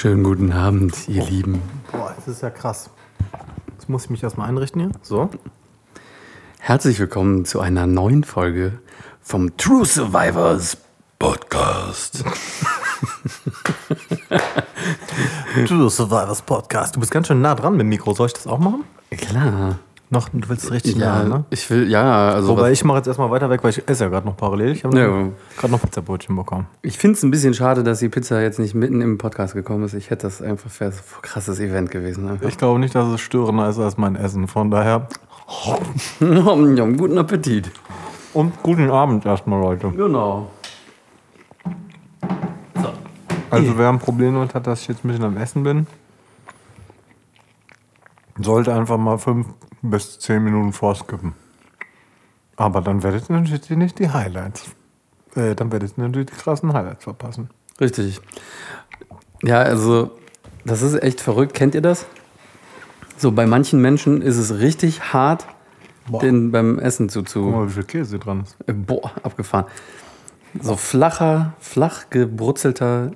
Schönen guten Abend, ihr Lieben. Boah, das ist ja krass. Jetzt muss ich mich erstmal einrichten hier. So. Herzlich willkommen zu einer neuen Folge vom True Survivors Podcast. True Survivors Podcast. Du bist ganz schön nah dran mit dem Mikro. Soll ich das auch machen? Klar. Noch, du willst es richtig Ja, nah, ne? ich will, ja, also Wobei ich mache jetzt erstmal weiter weg, weil ich esse ja gerade noch parallel. Ich habe Ja. gerade noch Pizzabrötchen bekommen. ich finde es ein bisschen schade, dass die Pizza jetzt nicht mitten im Podcast gekommen ist. Ich hätte das einfach für ein krasses Event gewesen. Einfach. Ich glaube nicht, dass es störender ist als mein Essen. Von daher. Guten Appetit. Und guten Abend erstmal, Leute. Genau. Also, wer ein Problem damit hat, dass ich jetzt ein bisschen am Essen bin, sollte einfach mal fünf bis zehn Minuten vorskippen. Aber dann werdet ihr natürlich nicht die Highlights. Äh, dann werdet ihr natürlich die krassen Highlights verpassen. Richtig. Ja, also, das ist echt verrückt. Kennt ihr das? So, bei manchen Menschen ist es richtig hart, Boah. den beim Essen zuzu. Guck mal, wie viel Käse dran ist. Äh, Boah, abgefahren. So flacher, flach gebrutzelter,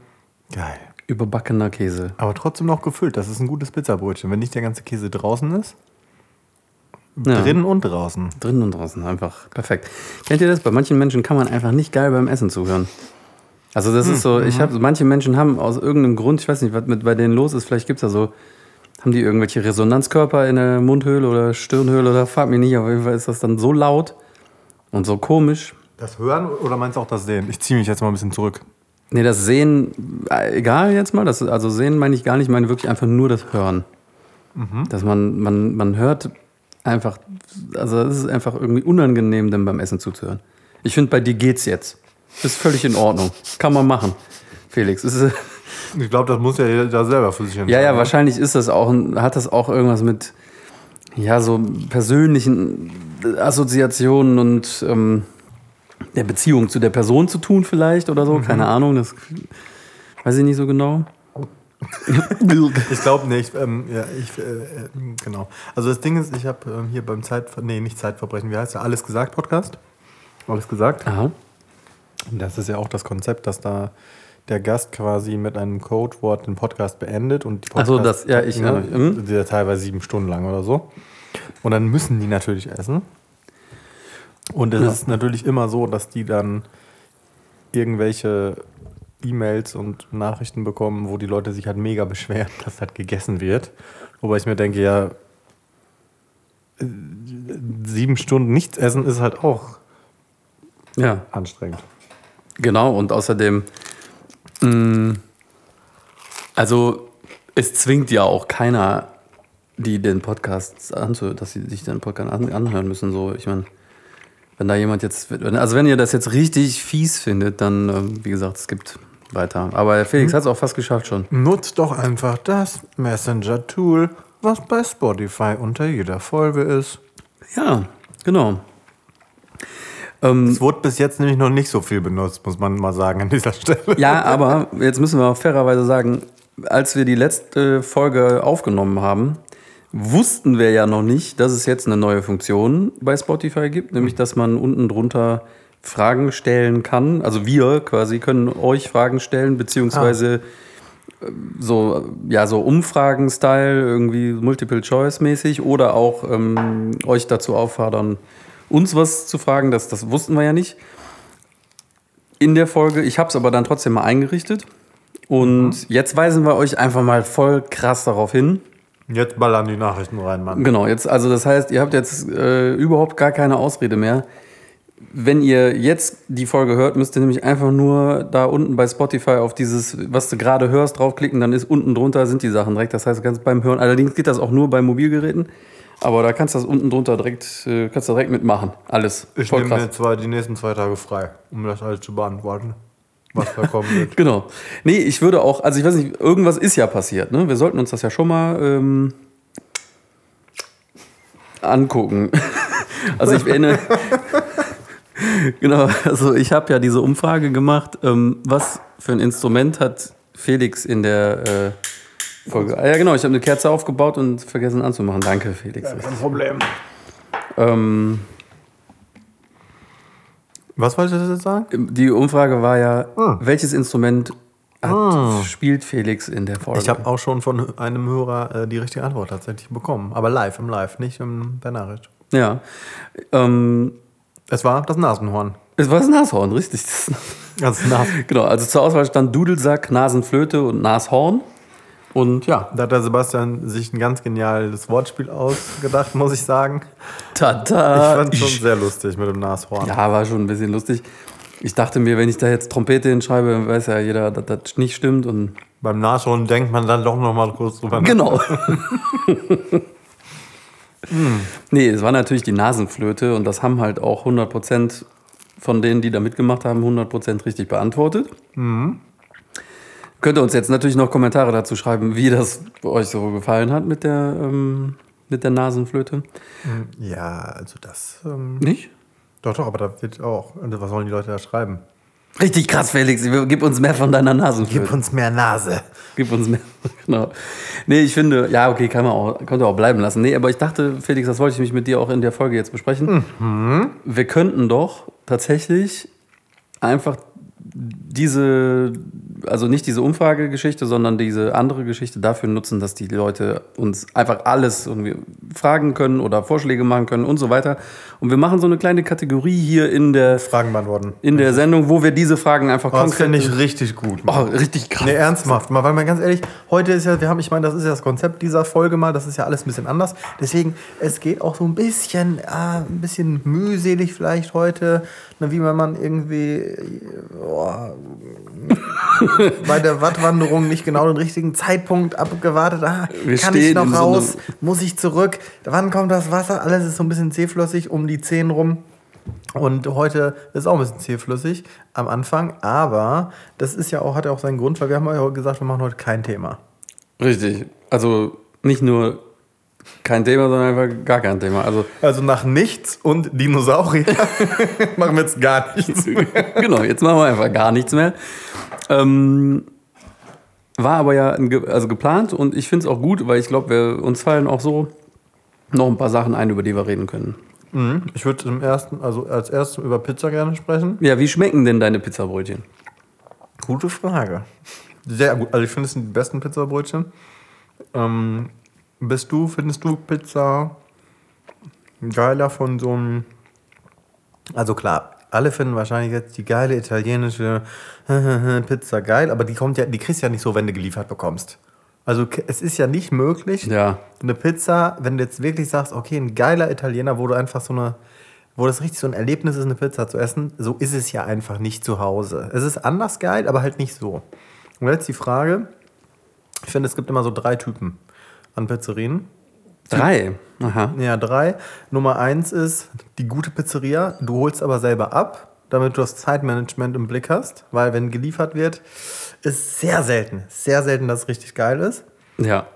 Geil. überbackener Käse. Aber trotzdem noch gefüllt. Das ist ein gutes Pizzabrötchen. Wenn nicht der ganze Käse draußen ist, Ja. drinnen und draußen. Drinnen und draußen, einfach perfekt. Kennt ihr das? Bei manchen Menschen kann man einfach nicht geil beim Essen zuhören. Also das ist so, ich habe, manche Menschen haben aus irgendeinem Grund, ich weiß nicht, was mit bei denen los ist, vielleicht gibt es da so, haben die irgendwelche Resonanzkörper in der Mundhöhle oder Stirnhöhle oder frag mich nicht, auf jeden Fall ist das dann so laut und so komisch. Das Hören oder meinst du auch das Sehen? Ich ziehe mich jetzt mal ein bisschen zurück. Nee, das Sehen, äh, egal jetzt mal, das, also Sehen meine ich gar nicht, ich meine wirklich einfach nur das Hören. Dass man, man, man hört einfach, also es ist einfach irgendwie unangenehm, dem beim Essen zuzuhören. Ich finde, bei dir geht's jetzt. Ist völlig in Ordnung. Kann man machen, Felix. Ist, Ich glaube, das muss ja jeder selber für sich entscheiden. ja, ja, ne? wahrscheinlich ist das auch, hat das auch irgendwas mit, ja, so persönlichen Assoziationen und ähm, der Beziehung zu der Person zu tun vielleicht oder so. Keine Ahnung, das weiß ich nicht so genau. Ich glaube nicht. Ähm, ja, ich, äh, äh, genau. Also das Ding ist, ich habe ähm, hier beim Zeitver nee, nicht Zeitverbrechen, wie heißt der? Alles gesagt Podcast. Alles gesagt. Aha. Das ist ja auch das Konzept, dass da der Gast quasi mit einem Codewort den Podcast beendet und die Ach so, Podcast, das- ja, ich- ne, ja, mhm. der teilweise sieben Stunden lang oder so. Und dann müssen die natürlich essen. Und es Ja. ist natürlich immer so, dass die dann irgendwelche E-Mails und Nachrichten bekommen, wo die Leute sich halt mega beschweren, dass halt gegessen wird. Wobei ich mir denke, ja, sieben Stunden nichts essen ist halt auch Ja. anstrengend. Genau, und außerdem, mh, also es zwingt ja auch keiner, die den Podcast anzuhören, dass sie sich den Podcast an, anhören müssen. So, ich meine, wenn da jemand jetzt, also wenn ihr das jetzt richtig fies findet, dann, ähm, wie gesagt, es gibt weiter. Aber Felix hat es auch fast geschafft schon. Nutzt doch einfach das Messenger-Tool, was bei Spotify unter jeder Folge ist. Ja, genau. Ähm, Es wurde bis jetzt nämlich noch nicht so viel benutzt, muss man mal sagen an dieser Stelle. Ja, aber jetzt müssen wir auch fairerweise sagen, als wir die letzte Folge aufgenommen haben, wussten wir ja noch nicht, dass es jetzt eine neue Funktion bei Spotify gibt, nämlich dass man unten drunter Fragen stellen kann. Also wir quasi können euch Fragen stellen, beziehungsweise äh, so, ja, so Umfragen-Style, irgendwie Multiple-Choice-mäßig oder auch ähm, euch dazu auffordern, uns was zu fragen. Das, das wussten wir ja nicht in der Folge. Ich habe es aber dann trotzdem mal eingerichtet. Und jetzt weisen wir euch einfach mal voll krass darauf hin. Jetzt ballern die Nachrichten rein, Mann. Genau, jetzt, also das heißt, ihr habt jetzt äh, überhaupt gar keine Ausrede mehr. Wenn ihr jetzt die Folge hört, müsst ihr nämlich einfach nur da unten bei Spotify auf dieses, was du gerade hörst, draufklicken, dann ist unten drunter sind die Sachen direkt. Das heißt, du kannst beim Hören, allerdings geht das auch nur bei Mobilgeräten, aber da kannst du das unten drunter direkt, äh, kannst du direkt mitmachen. Alles. Ich Voll nehme krass. mir zwei, die nächsten zwei Tage frei, um das alles zu beantworten, was da kommen wird. Genau. Nee, ich würde auch, also ich weiß nicht, irgendwas ist ja passiert, ne? Wir sollten uns das ja schon mal ähm, angucken. also ich erinnere. genau, also ich habe ja diese Umfrage gemacht, ähm, was für ein Instrument hat Felix in der äh, Folge. Ah, ja, genau, ich habe eine Kerze aufgebaut und vergessen anzumachen. Danke, Felix. Kein Problem. Ähm, Was wolltest du jetzt sagen? die Umfrage war ja, Ah. welches Instrument hat, spielt Felix in der Folge. Ich habe auch schon von einem Hörer äh, die richtige Antwort tatsächlich bekommen. Aber live, im Live, nicht im, per Nachricht. ja. Ähm, Es war das Nasenhorn. es war das Nashorn, richtig. Das, Das Nas genau, also zur Auswahl stand Dudelsack, Nasenflöte und Nashorn. Und ja, da hat der Sebastian sich ein ganz geniales Wortspiel ausgedacht, muss ich sagen. tata. Ich fand es schon sehr lustig mit dem Nashorn. Ja, war schon ein bisschen lustig. Ich dachte mir, wenn ich da jetzt Trompete hinschreibe, dann weiß ja jeder, dass das nicht stimmt. Und Beim Nashorn denkt man dann doch noch mal kurz drüber nach. genau. Nee, es war natürlich die Nasenflöte und das haben halt auch 100% von denen, die da mitgemacht haben, 100% richtig beantwortet. Könnt ihr uns jetzt natürlich noch Kommentare dazu schreiben, wie das euch so gefallen hat mit der, ähm, mit der Nasenflöte. Ja, also das. Ähm, Nicht? doch, doch, aber da wird auch. Also was sollen die Leute da schreiben? Richtig krass, Felix. Gib uns mehr von deiner Nasenflöte. uns mehr Nase. Gib uns mehr. Genau. Nee, ich finde, ja, okay, kann man auch, könnte auch bleiben lassen. Nee, aber ich dachte, Felix, das wollte ich mich mit dir auch in der Folge jetzt besprechen. Wir könnten doch tatsächlich einfach diese, also nicht diese Umfragegeschichte, sondern diese andere Geschichte dafür nutzen, dass die Leute uns einfach alles irgendwie fragen können oder Vorschläge machen können und so weiter. Und wir machen so eine kleine Kategorie hier in der, Fragen beantworten. in der Sendung, wo wir diese Fragen einfach Oh, das finde ich richtig gut. Oh, richtig krass. Nee, ernsthaft. Mal, weil mal ganz ehrlich, heute ist ja, wir haben, ich meine, das ist ja das Konzept dieser Folge mal, das ist ja alles ein bisschen anders. Deswegen, es geht auch so ein bisschen, ah, ein bisschen mühselig vielleicht heute, ne, wie wenn man irgendwie oh, bei der Wattwanderung nicht genau den richtigen Zeitpunkt abgewartet. Ah, kann ich noch in so raus? Muss ich zurück? Wann kommt das Wasser? Alles ist so ein bisschen zähflüssig um die Zehen rum. Und heute ist auch ein bisschen zähflüssig am Anfang, aber das ist ja auch, hat ja auch seinen Grund, weil wir haben ja heute gesagt, wir machen heute kein Thema. Richtig. Also nicht nur kein Thema, sondern einfach gar kein Thema. Also Also nach nichts und Dinosaurier machen wir jetzt gar nichts. genau, jetzt machen wir einfach gar nichts mehr. Ähm, war aber ja ein also geplant und ich finde es auch gut, weil ich glaube, uns fallen auch so noch ein paar Sachen ein, über die wir reden können. Mhm. Ich würde im ersten, also als erstes über Pizza gerne sprechen. Ja, wie schmecken denn deine Pizzabrötchen? Gute Frage. Sehr gut. Also ich finde es sind die besten Pizzabrötchen. Ähm, bist du, findest du Pizza geiler von so einem. Also klar, alle finden wahrscheinlich jetzt die geile italienische Pizza geil, aber die kommt ja, die kriegst du ja nicht so, wenn du geliefert bekommst. Also es ist ja nicht möglich, Ja, eine Pizza, wenn du jetzt wirklich sagst, okay, ein geiler Italiener, wo du einfach so eine, wo das richtig so ein Erlebnis ist, eine Pizza zu essen, so ist es ja einfach nicht zu Hause. Es ist anders geil, aber halt nicht so. Und jetzt die Frage, ich finde, es gibt immer so drei Typen an Pizzerien. drei. Aha. Ja, drei. Nummer eins ist die gute Pizzeria, du holst aber selber ab, damit du das Zeitmanagement im Blick hast, weil wenn geliefert wird, ist sehr selten, sehr selten, dass es richtig geil ist. Ja.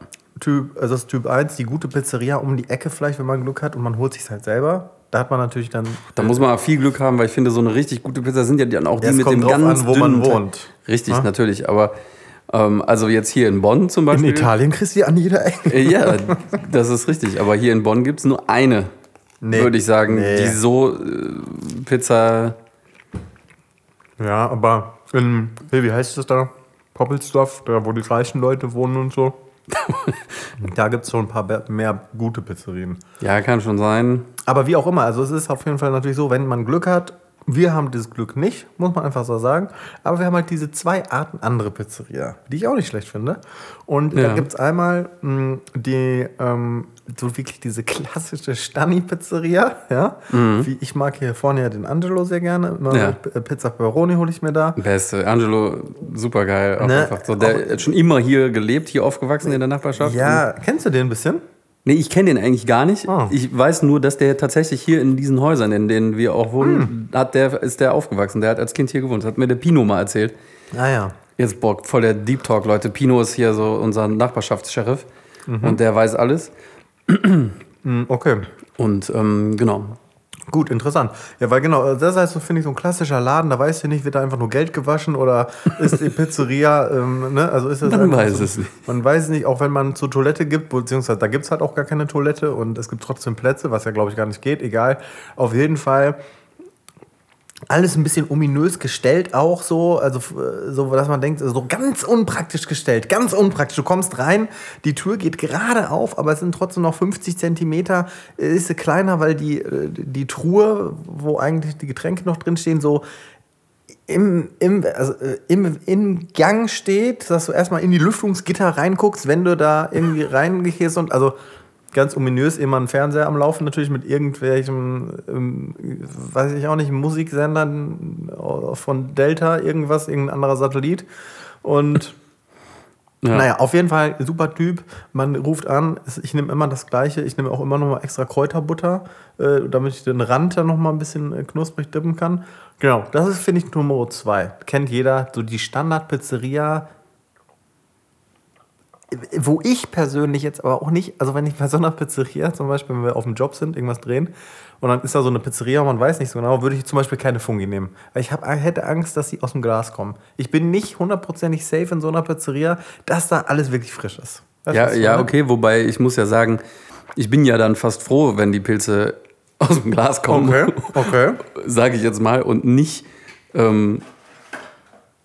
Typ, also das ist Typ 1, die gute Pizzeria um die Ecke vielleicht, wenn man Glück hat und man holt sich halt selber. Da hat man natürlich dann. Da muss man viel Glück haben, weil ich finde, so eine richtig gute Pizza sind ja dann auch die Ja, mit dem ganz an, wo man wohnt. Richtig, Ja? natürlich. Aber also jetzt hier in Bonn zum in Beispiel. Italien kriegst du die an jeder Ecke. Äh, Ja, das ist richtig. Aber hier in Bonn gibt es nur eine, Nee. würde ich sagen, Nee. die so äh, Pizza. Ja, aber in, hey, wie heißt das da? Poppelsdorf, da wo die reichen Leute wohnen und so. da gibt es schon ein paar mehr gute Pizzerien. Ja, kann schon sein. Aber wie auch immer, also es ist auf jeden Fall natürlich so, wenn man Glück hat, wir haben dieses Glück nicht, muss man einfach so sagen. Aber wir haben halt diese zwei Arten andere Pizzeria, die ich auch nicht schlecht finde. Und Ja. da gibt es einmal mh, die, ähm, so wirklich diese klassische Stani-Pizzeria. Ja? Wie, ich mag hier vorne ja den Angelo sehr gerne. Immer Mhm. Ja. Pizza Pepperoni hole ich mir da. Beste. Angelo, super geil. Ne, einfach so. Der hat schon immer hier gelebt, hier aufgewachsen in der Nachbarschaft. Ja, kennst du den ein bisschen? Nee, ich kenne den eigentlich gar nicht. Ah. Ich weiß nur, dass der tatsächlich hier in diesen Häusern, in denen wir auch wohnen, Hm. hat der, ist der aufgewachsen. Der hat als Kind hier gewohnt. Das hat mir der Pino mal erzählt. Ah ja. Jetzt Bock, voll der Deep Talk, Leute. Pino ist hier so unser Nachbarschaftssheriff Mhm. und der weiß alles. Hm, Okay. Und ähm, genau. Gut, interessant. Ja, weil genau, das heißt so, finde ich, so ein klassischer Laden, da weißt du nicht, wird da einfach nur Geld gewaschen oder ist die Pizzeria, ähm, ne, also ist das Man weiß so, es nicht. Man weiß es nicht, auch wenn man zur Toilette gibt, beziehungsweise da gibt es halt auch gar keine Toilette und es gibt trotzdem Plätze, was ja, glaube ich, gar nicht geht, egal. Auf jeden Fall alles ein bisschen ominös gestellt auch so, also äh, so, dass man denkt, so ganz unpraktisch gestellt, ganz unpraktisch. Du kommst rein, die Tür geht gerade auf, aber es sind trotzdem noch 50 Zentimeter, äh, ist sie kleiner, weil die, äh, die Truhe, wo eigentlich die Getränke noch drin stehen, so im, im, also, im, im Gang steht, dass du erstmal in die Lüftungsgitter reinguckst, wenn du da irgendwie reingehst und also ganz ominös immer ein Fernseher am Laufen, natürlich mit irgendwelchen, ähm, weiß ich auch nicht, Musiksendern von Delta, irgendwas, irgendein anderer Satellit. Und ja. naja, auf jeden Fall super Typ. Man ruft an, ich nehme immer das Gleiche, ich nehme auch immer noch mal extra Kräuterbutter, äh, damit ich den Rand dann noch mal ein bisschen äh, knusprig dippen kann. Genau, das ist, finde ich, Nummer zwei. Kennt jeder, so die Standard-Pizzeria wo ich persönlich jetzt aber auch nicht, also wenn ich bei so einer Pizzeria zum Beispiel, wenn wir auf dem Job sind, irgendwas drehen und dann ist da so eine Pizzeria und man weiß nicht so genau, würde ich zum Beispiel keine Fungi nehmen. Weil ich hab, hätte Angst, dass die aus dem Glas kommen. Ich bin nicht hundertprozentig safe in so einer Pizzeria, dass da alles wirklich frisch ist. Weißt ja, ja, okay, wobei ich muss ja sagen, ich bin ja dann fast froh, wenn die Pilze aus dem Glas kommen. Okay, okay. Sage ich jetzt mal und nicht. Ähm,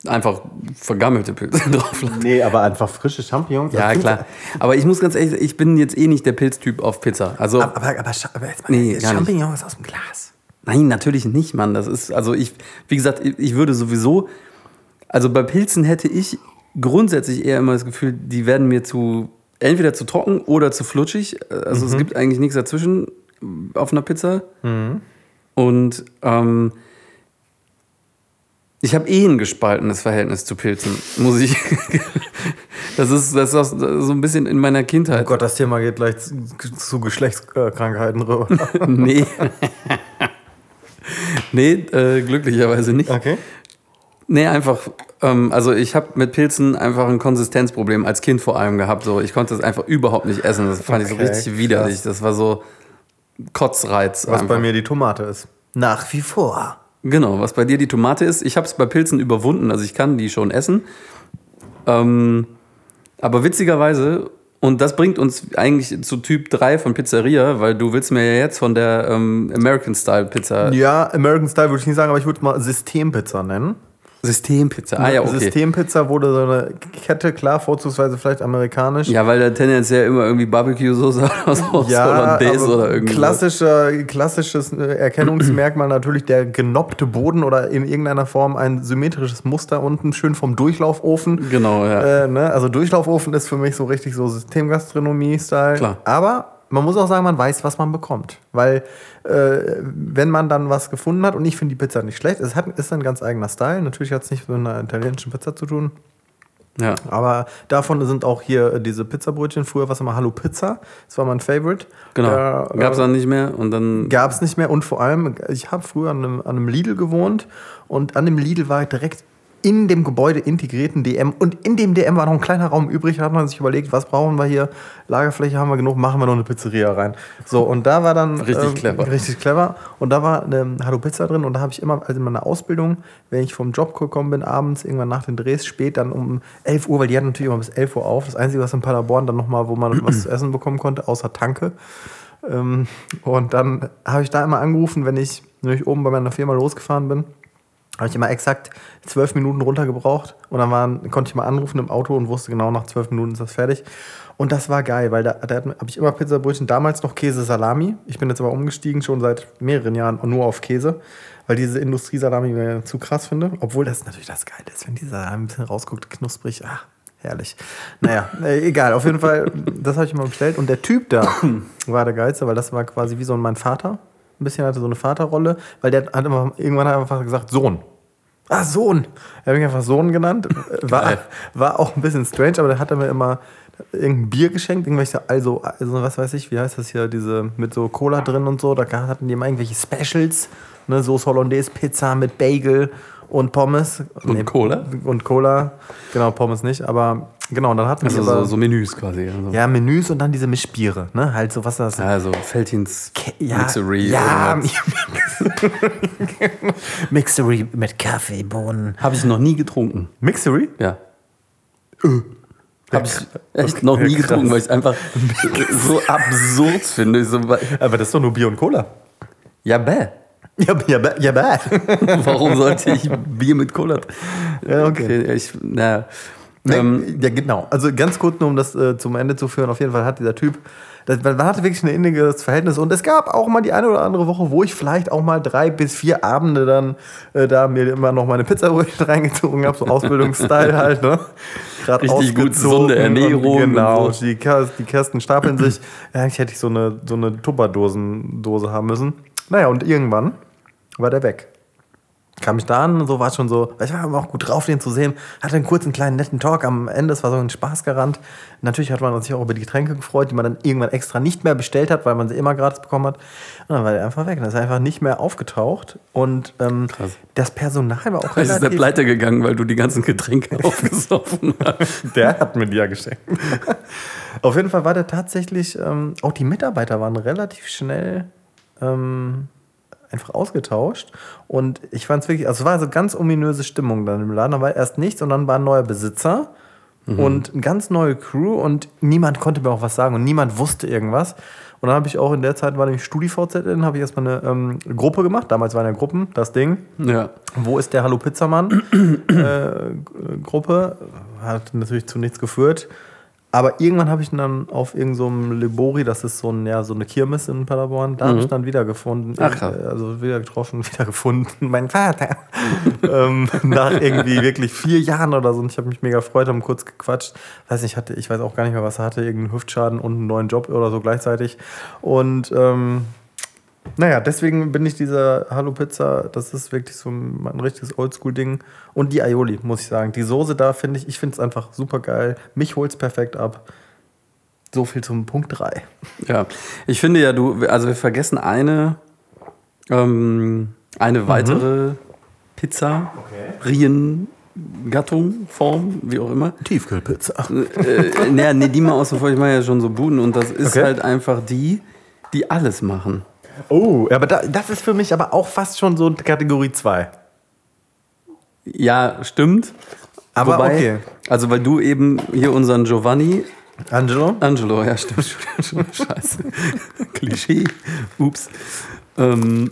einfach vergammelte Pilze drauf lassen. Nee, aber einfach frische Champignons. Ja, klar. Aber ich muss ganz ehrlich sagen, ich bin jetzt eh nicht der Pilztyp auf Pizza. Also, aber, aber, aber, aber jetzt mal, nee, Champignons aus dem Glas. Nein, natürlich nicht, Mann. Das ist, also ich, wie gesagt, ich würde sowieso, also bei Pilzen hätte ich grundsätzlich eher immer das Gefühl, die werden mir zu, entweder zu trocken oder zu flutschig. Also mhm. es gibt eigentlich nichts dazwischen auf einer Pizza. Mhm. Und ähm, ich habe eh ein gespaltenes Verhältnis zu Pilzen, muss ich. das ist, das ist so ein bisschen in meiner Kindheit. Oh Gott, das Thema geht gleich zu, Geschlechtskrankheiten rüber. nee. nee, äh, glücklicherweise nicht. Okay. Nee, einfach, ähm, also ich habe mit Pilzen einfach ein Konsistenzproblem als Kind vor allem gehabt. So, ich konnte das einfach überhaupt nicht essen. Das fand okay, ich so richtig widerlich. Das war so Kotzreiz. Was einfach. bei mir die Tomate ist. Nach wie vor. Genau, was bei dir die Tomate ist. Ich habe es bei Pilzen überwunden, also ich kann die schon essen. Ähm, aber witzigerweise, und das bringt uns eigentlich zu Typ 3 von Pizzeria, weil du willst mir ja jetzt von der ähm, American Style Pizza. Ja, American Style würde ich nicht sagen, aber ich würde mal Systempizza nennen. Systempizza, ah ja, okay. Systempizza wurde so eine Kette, klar, vorzugsweise vielleicht amerikanisch. Ja, weil da tendenziell immer irgendwie Barbecue-Soße oder so ja, Hollandaise oder irgendwie. Klassischer, klassisches Erkennungsmerkmal natürlich der genoppte Boden oder in irgendeiner Form ein symmetrisches Muster unten, schön vom Durchlaufofen. Genau, ja. Äh, ne? Also Durchlaufofen ist für mich so richtig so Systemgastronomie-Style. Klar. Aber man muss auch sagen, man weiß, was man bekommt. Weil, äh, wenn man dann was gefunden hat, und ich finde die Pizza nicht schlecht, es hat, ist ein ganz eigener Style. Natürlich hat es nicht mit einer italienischen Pizza zu tun. Ja. Aber davon sind auch hier diese Pizzabrötchen. Früher war es immer Hallo Pizza. Das war mein Favorite. Genau. Gab es dann nicht mehr und dann. Gab es nicht mehr und vor allem, ich habe früher an einem, an einem Lidl gewohnt und an dem Lidl war direkt in dem Gebäude integrierten DM. Und in dem DM war noch ein kleiner Raum übrig. Da hat man sich überlegt, was brauchen wir hier? Lagerfläche haben wir genug, machen wir noch eine Pizzeria rein. So, und da war dann. Richtig ähm, clever. Richtig clever. Und da war eine Hallo Pizza drin. Und da habe ich immer, also in meiner Ausbildung, wenn ich vom Job gekommen bin, abends, irgendwann nach den Drehs, spät, dann um 11 Uhr, weil die hatten natürlich immer bis 11 Uhr auf. Das Einzige, was in Paderborn dann nochmal, wo man was zu essen bekommen konnte, außer Tanke. Ähm, und dann habe ich da immer angerufen, wenn ich, wenn ich oben bei meiner Firma losgefahren bin habe ich immer exakt zwölf Minuten runtergebraucht und dann waren, konnte ich mal anrufen im Auto und wusste genau, nach zwölf Minuten ist das fertig. Und das war geil, weil da, da habe ich immer Pizzabrötchen, damals noch Käse-Salami. Ich bin jetzt aber umgestiegen, schon seit mehreren Jahren nur auf Käse, weil diese Industriesalami mir zu krass finde. Obwohl das natürlich das Geile ist, wenn dieser Salami ein bisschen rausguckt, knusprig, ach, herrlich. Naja, äh, egal, auf jeden Fall, das habe ich immer bestellt. Und der Typ da war der Geilste, weil das war quasi wie so mein Vater ein bisschen hatte so eine Vaterrolle, weil der hat immer, irgendwann hat einfach gesagt, Sohn. Ah, Sohn. Er hat mich einfach Sohn genannt. War, war auch ein bisschen strange, aber der hat mir immer irgendein Bier geschenkt, irgendwelche, also, also was weiß ich, wie heißt das hier, diese mit so Cola drin und so, da hatten die immer irgendwelche Specials, ne, so Hollandaise Pizza mit Bagel und Pommes. Und nee, Cola? Und Cola, genau, Pommes nicht, aber Genau, dann hatten also wir so, so Menüs quasi. Also. Ja, Menüs und dann diese Mischbiere, ne? Halt so was das. Ja, so Feltins ja, Mixery. Ja, Mixery mit Kaffee, Bohnen. Habe ich noch nie getrunken. Mixery? Ja. Äh. Habe ich echt noch nie getrunken, weil ich es einfach so absurd finde. So, Aber das ist doch nur Bier und Cola. Ja, bäh. Ja, ja, ja, ba. Warum sollte ich Bier mit Cola? Ja, okay. Ich, na, Nee, ähm, ja, genau. Also ganz kurz, nur um das äh, zum Ende zu führen, auf jeden Fall hat dieser Typ, das, man hatte wirklich ein inniges Verhältnis und es gab auch mal die eine oder andere Woche, wo ich vielleicht auch mal drei bis vier Abende dann äh, da mir immer noch meine Pizzabrötchen reingezogen habe, so Ausbildungsstyle halt, ne? Gerade Richtig gut, gesunde Ernährung genau, so. die, die Kästen stapeln sich. Ja, eigentlich hätte ich so eine, so eine Tupperdosendose haben müssen. Naja, und irgendwann war der weg kam ich da an und so war es schon so, ich war aber auch gut drauf, den zu sehen. Hatte einen kurzen, kleinen, netten Talk am Ende, es war so ein Spaßgarant. Natürlich hat man sich auch über die Getränke gefreut, die man dann irgendwann extra nicht mehr bestellt hat, weil man sie immer gratis bekommen hat. Und dann war der einfach weg. Dann ist er einfach nicht mehr aufgetaucht. Und ähm, das Personal war auch ist der relativ... pleite gegangen, weil du die ganzen Getränke aufgesoffen hast. Der hat mir die ja geschenkt. Auf jeden Fall war der tatsächlich, ähm, auch die Mitarbeiter waren relativ schnell ähm, einfach ausgetauscht. Und ich fand es wirklich, also es war so ganz ominöse Stimmung dann im Laden. Da war erst nichts und dann war ein neuer Besitzer und eine ganz neue Crew und niemand konnte mir auch was sagen und niemand wusste irgendwas. Und dann habe ich auch in der Zeit, war nämlich StudiVZN, habe ich erstmal eine ähm, Gruppe gemacht. Damals waren ja Gruppen, das Ding. Ja. Wo ist der Hallo Pizzamann? äh, Gruppe. Hat natürlich zu nichts geführt. Aber irgendwann habe ich ihn dann auf irgendeinem so einem Libori, das ist so, ein, ja, so eine Kirmes in Paderborn, da habe ich dann wiedergefunden. Ach, krass. Also wieder getroffen, wiedergefunden. Mein Vater. ähm, nach irgendwie wirklich vier Jahren oder so. Und ich habe mich mega gefreut, haben kurz gequatscht. Weiß nicht, hatte, ich weiß auch gar nicht mehr, was er hatte. Irgendeinen Hüftschaden und einen neuen Job oder so gleichzeitig. Und ähm, naja, deswegen bin ich dieser Hallo Pizza, das ist wirklich so ein, ein richtiges Oldschool-Ding. Und die Aioli, muss ich sagen. Die Soße da finde ich, ich finde es einfach super geil. Mich holt es perfekt ab. So viel zum Punkt 3. Ja, ich finde ja, du, also wir vergessen eine, ähm, eine weitere Pizza, Rien, Gattung, Form, wie auch immer. Tiefkühlpizza. äh, naja, nee, die mal außen vor, ich mache ja schon so Buden und das ist Okay. halt einfach die, die alles machen. Oh, aber da, das ist für mich aber auch fast schon so Kategorie 2. Ja, stimmt. Aber okay. Also, weil du eben hier unseren Giovanni Angelo? Angelo, ja, stimmt. Scheiße. Klischee. Ups. Ähm,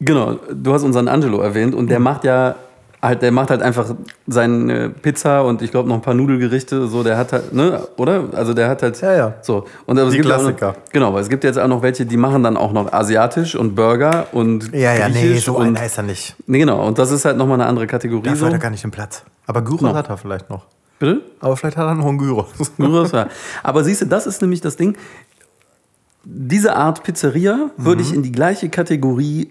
genau, du hast unseren Angelo erwähnt und Mhm. der macht ja halt, der macht halt einfach seine Pizza und ich glaube noch ein paar Nudelgerichte, so, der hat halt, ne, oder? Also der hat halt. Ja, ja. So. Und aber es Die gibt auch Klassiker. Noch, genau, weil es gibt jetzt auch noch welche, die machen dann auch noch asiatisch und Burger und Ja, ja, nee, griechisch so und, einer ist er nicht. Nee, genau, und das ist halt nochmal eine andere Kategorie. Dafür So. hat er gar nicht den Platz. Aber Gyros No. hat er vielleicht noch. Bitte? Aber vielleicht hat er noch einen Gyros. Gyros, ja. Aber siehst du, das ist nämlich das Ding. Diese Art Pizzeria würde Mhm. ich in die gleiche Kategorie,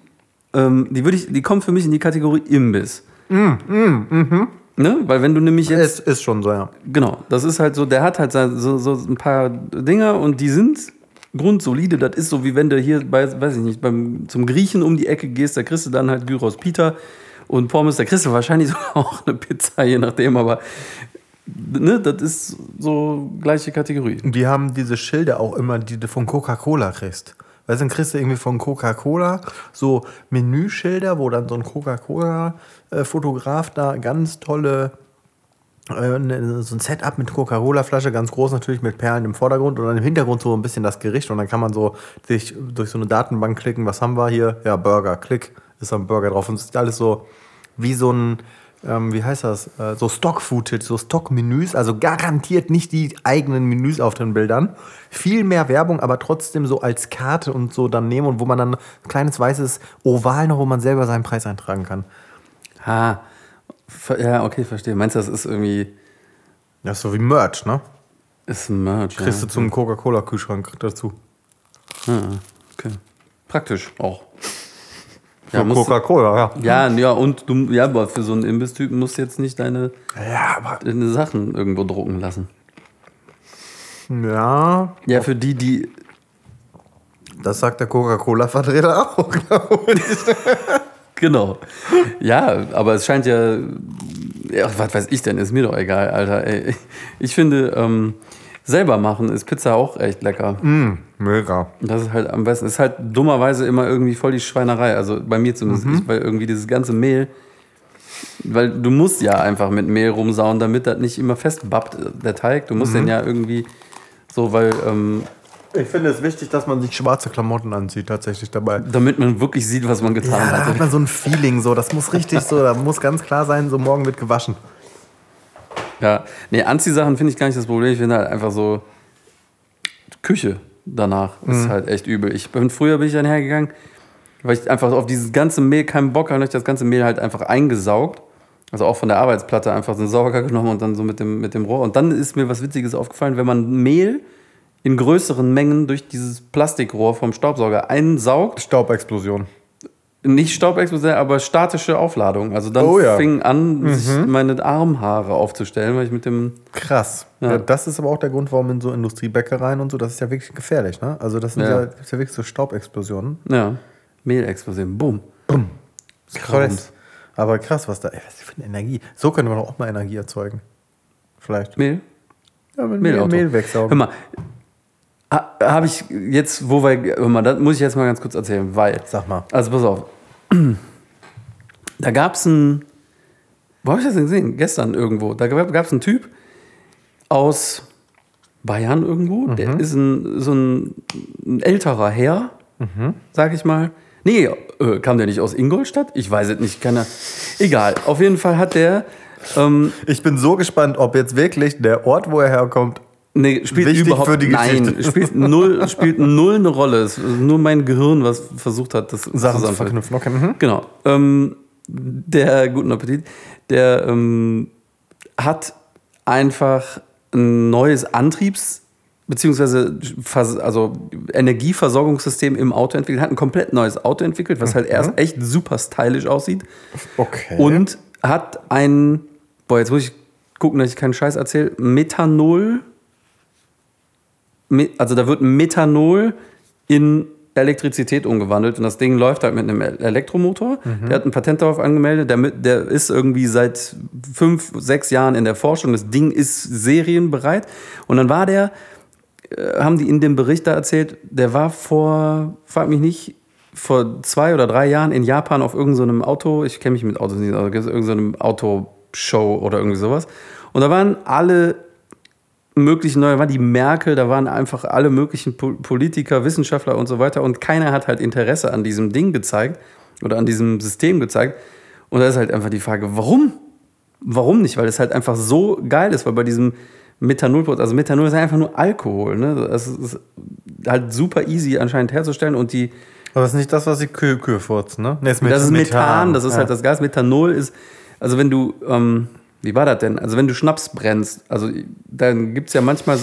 ähm, die, würde ich, die kommt für mich in die Kategorie Imbiss. Ne? Weil wenn du nämlich jetzt, Es ist schon so, ja. genau, das ist halt so, der hat halt so, so ein paar Dinger und die sind grundsolide. Das ist so, wie wenn du hier bei, weiß ich nicht, beim, zum Griechen um die Ecke gehst, da kriegst du dann halt Gyros Pita und Pommes, da kriegst du wahrscheinlich sogar auch eine Pizza, je nachdem, aber ne, das ist so gleiche Kategorie. Die haben diese Schilder auch immer, die du von Coca-Cola kriegst. Weißt du, dann kriegst du irgendwie von Coca-Cola so Menüschilder, wo dann so ein Coca-Cola-Fotograf da ganz tolle, äh, ne- so ein Setup mit Coca-Cola-Flasche, ganz groß natürlich mit Perlen im Vordergrund und dann im Hintergrund so ein bisschen das Gericht und dann kann man so sich durch so eine Datenbank klicken, was haben wir hier? Ja, Burger, klick, ist ein Burger drauf und es ist alles so wie so ein, ähm, wie heißt das, äh, so Stock-Footage, so Stock-Menüs, also garantiert nicht die eigenen Menüs auf den Bildern. Viel mehr Werbung, aber trotzdem so als Karte und so dann nehmen und wo man dann ein kleines weißes Oval noch, wo man selber seinen Preis eintragen kann. Ha. Ja, okay, verstehe. Meinst du, das ist irgendwie. Das ist so wie Merch, ne? Ist ein Merch. Kriegst ja. du zum Coca-Cola-Kühlschrank dazu. Ah, okay. Praktisch auch. Ja, du- Coca-Cola, ja. Ja, ja, und du, ja, aber für so einen Imbiss-Typen musst du jetzt nicht deine, Ja, deine Sachen irgendwo drucken lassen. Ja, Ja, für die, die. das sagt der Coca-Cola-Vertreter auch, glaube ich. Genau. Ja, aber es scheint ja. ja. Was weiß ich denn? Ist mir doch egal, Alter. Ey, ich finde, ähm, selber machen ist Pizza auch echt lecker. Mm, mega. Das ist halt am besten. Ist halt dummerweise immer irgendwie voll die Schweinerei. Also bei mir zumindest. Ich, weil irgendwie dieses ganze Mehl. Weil du musst ja einfach mit Mehl rumsauen, damit das nicht immer festbappt, der Teig. Du musst den ja irgendwie so, weil ähm, Ich finde es wichtig, dass man sich schwarze Klamotten anzieht, tatsächlich dabei. Damit man wirklich sieht, was man getan Ja, da hat. hat man so ein Feeling, so. Das muss richtig so, da muss ganz klar sein, so morgen wird gewaschen. Ja, nee, Anziehsachen finde ich gar nicht das Problem. Ich finde halt einfach so Küche danach ist halt echt übel. Ich bin früher bin ich dann hergegangen, weil ich einfach auf dieses ganze Mehl keinen Bock hatte, habe ich das ganze Mehl halt einfach eingesaugt. Also auch von der Arbeitsplatte einfach so einen Sauger genommen und dann so mit dem, mit dem Rohr. Und dann ist mir was Witziges aufgefallen, wenn man Mehl in größeren Mengen durch dieses Plastikrohr vom Staubsauger einsaugt, Staubexplosion. Nicht Staubexplosion, aber statische Aufladung. Also dann Oh ja. fing an, sich meine Armhaare aufzustellen, weil ich mit dem Krass. Ja. Ja. das ist aber auch der Grund, warum in so Industriebäckereien und so, das ist ja wirklich gefährlich, ne? Also das sind Ja. ja, das ja wirklich so Staubexplosionen. Ja, Mehlexplosion. Bumm. Krass. Aber krass, was da, ey, was ist für eine Energie. So könnte man doch auch mal Energie erzeugen. Vielleicht. Mehl? Ja, mit. Mehl Hör wegsaugen. mal, habe ich jetzt, wo wir, hör mal, das muss ich jetzt mal ganz kurz erzählen, weil, Sag mal. also pass auf, da gab es ein, wo habe ich das denn gesehen? Gestern irgendwo, da gab es einen Typ aus Bayern irgendwo, der ist ein, so ein, ein älterer Herr, sag ich mal. Nee, äh, kam der nicht aus Ingolstadt? Ich weiß es nicht, kann er. Egal, auf jeden Fall hat der, ähm, Ich bin so gespannt, ob jetzt wirklich der Ort, wo er herkommt, Nee, spielt Wichtig überhaupt für die nein, Geschichte. spielt null, spielt null eine Rolle. Es ist nur mein Gehirn, was versucht hat, das Sachen zu verknüpfen. Okay. Mhm. Genau. Ähm, der guten Appetit, der ähm, hat einfach ein neues Antriebs- beziehungsweise also Energieversorgungssystem im Auto entwickelt, hat ein komplett neues Auto entwickelt, was halt erst echt super stylisch aussieht Okay. und hat ein, boah, jetzt muss ich gucken, dass ich keinen Scheiß erzähle, Methanol, Me- also da wird Methanol in Elektrizität umgewandelt und das Ding läuft halt mit einem Elektromotor. Der hat ein Patent darauf angemeldet, der, der ist irgendwie seit fünf, sechs Jahren in der Forschung. Das Ding ist serienbereit und dann war der, äh, haben die in dem Bericht da erzählt, der war vor, frag mich nicht, vor zwei oder drei Jahren in Japan auf irgendeinem Auto, ich kenne mich mit Autos nicht, aber irgendeinem Autoshow oder irgendwie sowas. Und da waren alle möglichen, da war die Merkel, da waren einfach alle möglichen Po- Politiker, Wissenschaftler und so weiter und keiner hat halt Interesse an diesem Ding gezeigt oder an diesem System gezeigt. Und da ist halt einfach die Frage, warum? Warum nicht? Weil es halt einfach so geil ist, weil bei diesem Methanol, also Methanol ist einfach nur Alkohol, ne? Das ist halt super easy anscheinend herzustellen und die, Aber das ist nicht das, was die Kühe, Kühe furzen, ne? Nee, das ist Methan, das ist ja. halt das Gas. Methanol ist, also wenn du, ähm, wie war das denn? Also wenn du Schnaps brennst, also dann gibt es ja manchmal,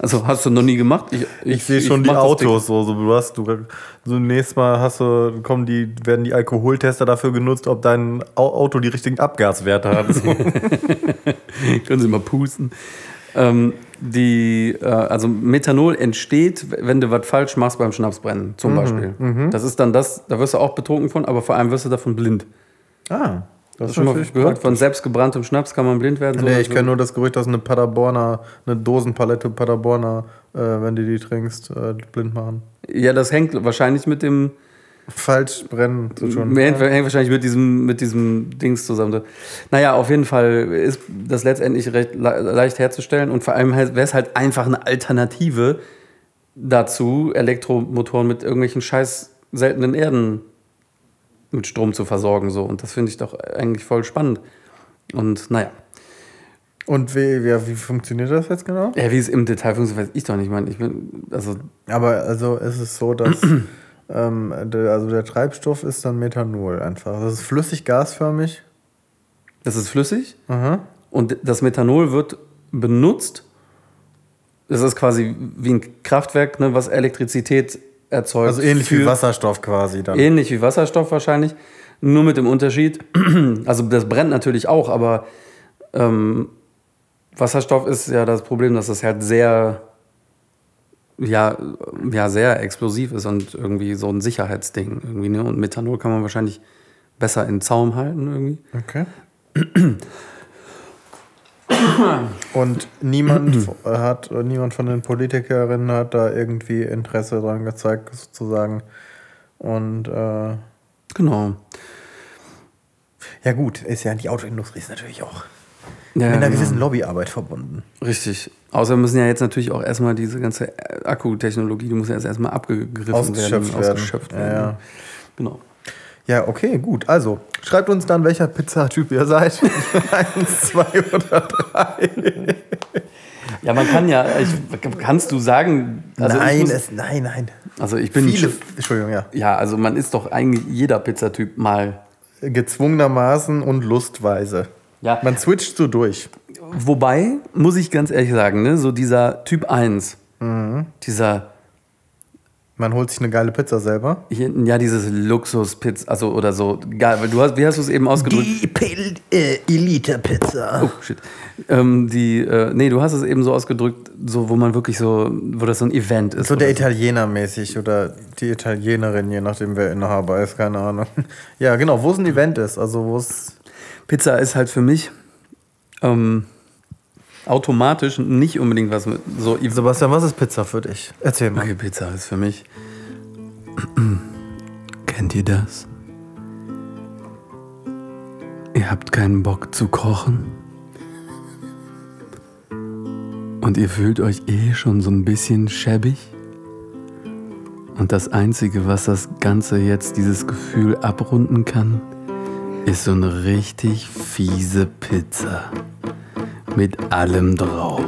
also hast du noch nie gemacht? Ich, Ich sehe schon die das Ding. Autos so, so du hast du so nächstes Mal hast du kommen die werden die Alkoholtester dafür genutzt, ob dein Au- Auto die richtigen Abgaswerte hat. Können Sie mal pusten. Ähm, die, äh, also Methanol entsteht, wenn du was falsch machst beim Schnapsbrennen, zum Beispiel. Das ist dann das, da wirst du auch betrunken von, aber vor allem wirst du davon blind. ah, das Hast du schon mal gehört? Von selbstgebranntem Schnaps kann man blind werden? Nee, So- ich kenne nur das Gerücht, dass eine Paderborner, eine Dosenpalette Paderborner, äh, wenn du die trinkst, äh, blind machen. Ja, das hängt wahrscheinlich mit dem, Falsch brennen zu tun. hängt, hängt wahrscheinlich mit diesem, mit diesem Dings zusammen. Naja, auf jeden Fall ist das letztendlich recht le leicht herzustellen und vor allem wäre es halt einfach eine Alternative dazu, Elektromotoren mit irgendwelchen scheiß seltenen Erden mit Strom zu versorgen. So. Und das finde ich doch eigentlich voll spannend. Und naja, Und wie, wie, wie funktioniert das jetzt genau? ja, wie es im Detail funktioniert, weiß ich doch nicht. Ich meine, ich bin, also, Aber also ist es so, dass ähm, der, also der Treibstoff ist dann Methanol einfach. Das ist flüssig gasförmig. das ist flüssig. Aha. Und das Methanol wird benutzt. Das ist quasi wie ein Kraftwerk, ne, was Elektrizität erzeugt. Also ähnlich wie für- Wasserstoff quasi dann. Ähnlich wie Wasserstoff wahrscheinlich. Nur mit dem Unterschied, also das brennt natürlich auch, aber ähm, Wasserstoff ist ja das Problem, dass das halt sehr, ja, ja, sehr explosiv ist und irgendwie so ein Sicherheitsding irgendwie. Ne? Und Methanol kann man wahrscheinlich besser in Zaum halten irgendwie. Okay. Und niemand hat, niemand von den Politikerinnen hat da irgendwie Interesse dran gezeigt, sozusagen. Und äh, Genau. ja gut, ist ja die Autoindustrie ist natürlich auch Ja, mit einer genau. gewissen Lobbyarbeit verbunden. Richtig. Außer müssen ja jetzt natürlich auch erstmal diese ganze Akkutechnologie, die muss ja erst erstmal abgegriffen Ausgeschöpft werden. werden. Ausgeschöpft Ja, werden. ja. Genau. Ja, okay, gut. Also, schreibt uns dann, welcher Pizzatyp ihr seid. Eins, zwei oder drei. Ja, man kann ja, ich, kannst du sagen, also nein, muss, es, nein, nein. also ich bin, Viele, Entschuldigung, ja. ja, also man ist doch eigentlich jeder Pizzatyp mal, Gezwungenermaßen und lustweise. Ja. Man switcht so durch. wobei, muss ich ganz ehrlich sagen, ne, so dieser Typ 1, Mhm. dieser, Man holt sich eine geile Pizza selber. ja, dieses Luxuspizza, also oder so, geil, weil du hast, wie hast du es eben ausgedrückt? Pil äh, Elite-Pizza. Oh, shit. Ähm, die, äh, nee, du hast es eben so ausgedrückt, so, wo man wirklich so, wo das so ein Event ist. So der Italiener mäßig oder die Italienerin, je nachdem wer Inhaber ist, keine Ahnung. Ja, genau, wo es ein Event ist, also wo es. Pizza ist halt für mich ähm, automatisch nicht unbedingt was mit so. Sebastian, was ist Pizza für dich? Erzähl mal. Okay, Pizza ist für mich. Kennt ihr das? Ihr habt keinen Bock zu kochen? Und ihr fühlt euch eh schon so ein bisschen schäbig? Und das Einzige, was das Ganze jetzt, dieses Gefühl abrunden kann, ist so eine richtig fiese Pizza. Mit allem drauf.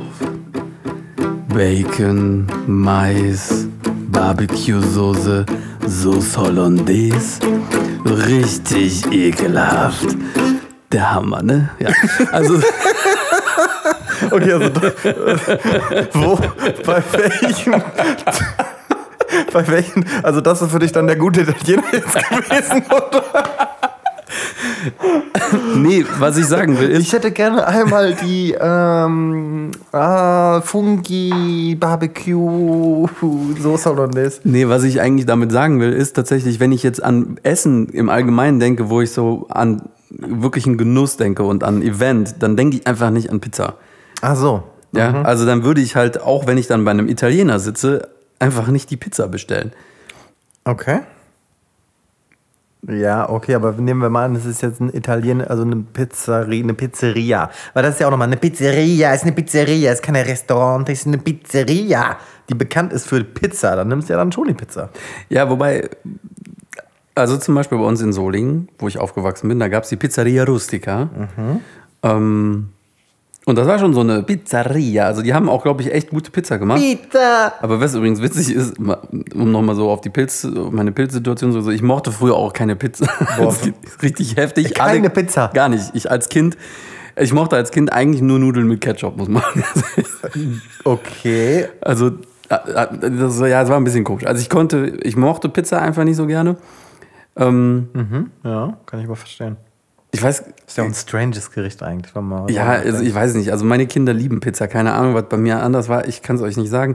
Bacon, Mais, Barbecue-Soße, Sauce Hollandaise. Richtig ekelhaft. Der Hammer, ne? Ja. Also, Okay, also wo, bei welchem, bei welchen, also das ist für dich dann der gute Italiener jetzt gewesen, oder? Nee, was ich sagen will, ist, Ich hätte gerne einmal die ähm, ah, Fungi Barbecue Soße Hollandaise. nee, was ich eigentlich damit sagen will, ist tatsächlich, wenn ich jetzt an Essen im Allgemeinen denke, wo ich so an wirklichen Genuss denke und an Event, dann denke ich einfach nicht an Pizza. Ach so. Ja, also dann würde ich halt, auch wenn ich dann bei einem Italiener sitze, einfach nicht die Pizza bestellen. Okay. Ja, okay, aber nehmen wir mal an, es ist jetzt ein Italiener, also eine Pizzeria, eine Pizzeria. Weil das ist ja auch nochmal eine Pizzeria, ist eine Pizzeria, ist kein Restaurant, ist eine Pizzeria, die bekannt ist für Pizza. Dann nimmst du ja dann schon die Pizza. Ja, wobei, also zum Beispiel bei uns in Solingen, wo ich aufgewachsen bin, da gab es die Pizzeria Rustica. Ähm, und das war schon so eine Pizzeria. Also die haben auch, glaube ich, echt gute Pizza gemacht. Pizza! Aber was übrigens witzig ist, um nochmal so auf die Pilz, meine Pilzsituation so, ich mochte früher auch keine Pizza. Richtig heftig. Keine Pizza. Gar nicht. Ich als Kind, ich mochte als Kind eigentlich nur Nudeln mit Ketchup, muss man sagen. Okay. Also, äh, äh, das, ja, es war ein bisschen komisch. Also ich konnte, ich mochte Pizza einfach nicht so gerne. Ähm, Ja, kann ich aber verstehen. Ich weiß, Ist ja ein stranges Gericht eigentlich, wenn man. ja, also ich weiß nicht. Also meine Kinder lieben Pizza. Keine Ahnung, was bei mir anders war. Ich kann es euch nicht sagen.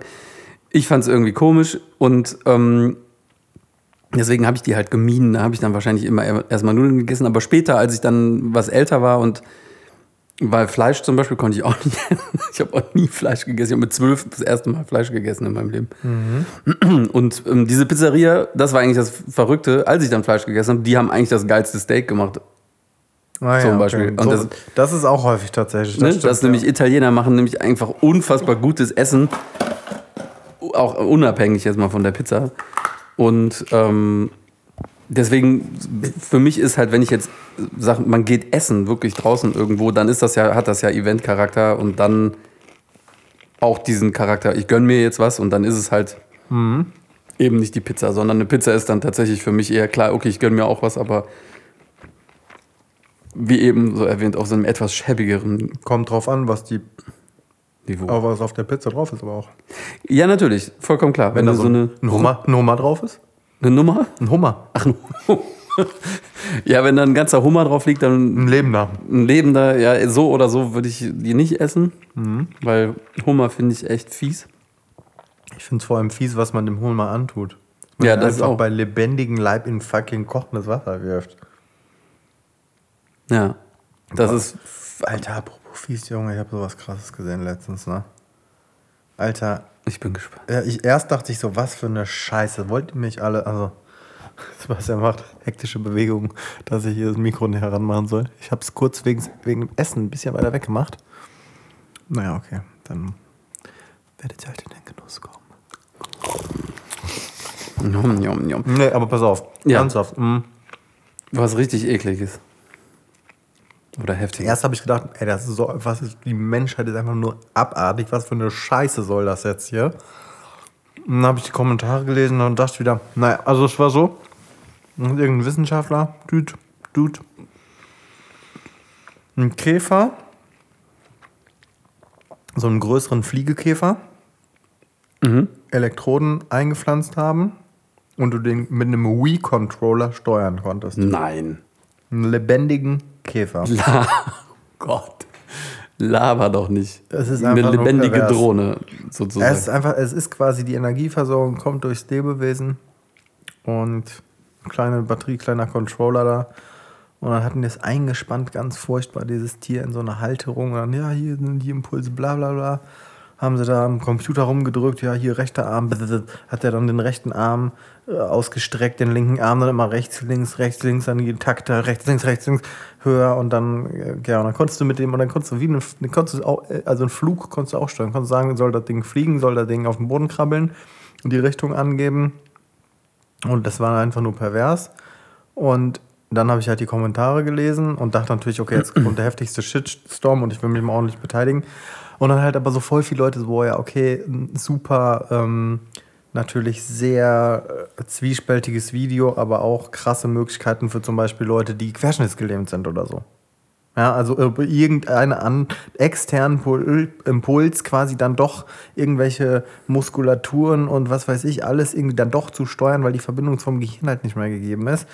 Ich fand es irgendwie komisch und ähm, deswegen habe ich die halt gemieden. Da habe ich dann wahrscheinlich immer erstmal Nudeln gegessen. Aber später, als ich dann was älter war und weil Fleisch zum Beispiel konnte ich auch nicht. ich habe auch nie Fleisch gegessen. Ich habe mit zwölf das erste Mal Fleisch gegessen in meinem Leben. Und ähm, diese Pizzeria, das war eigentlich das Verrückte, als ich dann Fleisch gegessen habe, die haben eigentlich das geilste Steak gemacht. Ah, zum Beispiel. Und So, das- das, ist auch häufig tatsächlich. Ne? stimmt, dass ja. nämlich Italiener machen nämlich einfach unfassbar gutes Essen, auch unabhängig jetzt mal von der Pizza. Und ähm, deswegen, für mich ist halt, wenn ich jetzt sage, man geht essen wirklich draußen irgendwo, dann ist das ja, hat das ja Event-Charakter und dann auch diesen Charakter, ich gönn mir jetzt was und dann ist es halt eben nicht die Pizza, sondern eine Pizza ist dann tatsächlich für mich eher klar, okay, ich gönn mir auch was, aber wie eben so erwähnt, auf so einem etwas schäbigeren Kommt drauf an, was die Niveau. auch was auf der Pizza drauf ist, aber auch. Ja, natürlich, vollkommen klar. Wenn, da du so eine, ein Hummer, ein Hummer drauf ist? eine Nummer, Ein Hummer. ach, ein ja, wenn da ein ganzer Hummer drauf liegt, dann Ein Lebender. ein lebender, ja, so oder so würde ich die nicht essen, Mhm. weil Hummer finde ich echt fies. Ich finde es vor allem fies, was man dem Hummer antut. Man Ja, das ist auch. bei lebendigem Leib in fucking kochendes Wasser wirft. Ja, das ist, Alter, apropos fies, Junge, ich habe sowas krasses gesehen letztens, ne? Alter, ich bin gespannt. ja, ich, erst dachte ich so, was für eine Scheiße. Wollt ihr mich alle, also. Sebastian macht hektische Bewegungen, dass ich hier das Mikro näher ranmachen soll. Ich habe es kurz wegen, wegen dem Essen ein bisschen weiter weg gemacht. Naja, okay. Dann werdet ihr halt in den Genuss kommen. Njom, njom, njom. Nee, aber pass auf. Ja. Ernsthaft. mm. Was richtig ekliges. Oder heftig. Erst habe ich gedacht, ey, das ist so, was ist, die Menschheit ist einfach nur abartig. Was für eine Scheiße soll das jetzt hier? Und dann habe ich die Kommentare gelesen und dachte wieder, naja, also es war so, irgendein Wissenschaftler, Dude, Dude, ein Käfer, so einen größeren Fliegekäfer, Elektroden eingepflanzt haben und du den mit einem Wii-Controller steuern konntest. Nein. Einen lebendigen Käfer. La Gott. Laber doch nicht. Es ist Eine einfach nur lebendige pervers. Drohne, sozusagen. Es ist einfach, es ist quasi die Energieversorgung kommt durchs Lebewesen und kleine Batterie, kleiner Controller da. Und dann hatten die es eingespannt, ganz furchtbar, dieses Tier in so eine Halterung. Und dann, ja, hier sind die Impulse, bla bla bla. Haben sie da am Computer rumgedrückt, ja, hier rechter Arm, hat er dann den rechten Arm äh, ausgestreckt, den linken Arm dann immer rechts, links, rechts, links, dann die Takte, rechts, links, rechts, links, höher und dann, äh, ja, und dann konntest du mit dem, und dann konntest du wie einen, konntest du auch, äh, also einen Flug konntest du auch steuern, konntest sagen, soll das Ding fliegen, soll das Ding auf den Boden krabbeln und die Richtung angeben. Und das war einfach nur pervers. Und dann habe ich halt die Kommentare gelesen und dachte natürlich, okay, jetzt kommt der heftigste Shitstorm und ich will mich mal ordentlich beteiligen. Und dann halt aber so voll viele Leute so, ja, okay, super, ähm, natürlich sehr äh, zwiespältiges Video, aber auch krasse Möglichkeiten für zum Beispiel Leute, die querschnittsgelähmt sind oder so. Ja, also über irgendeinen an externen Impuls quasi dann doch irgendwelche Muskulaturen und was weiß ich, alles irgendwie dann doch zu steuern, weil die Verbindung vom Gehirn halt nicht mehr gegeben ist.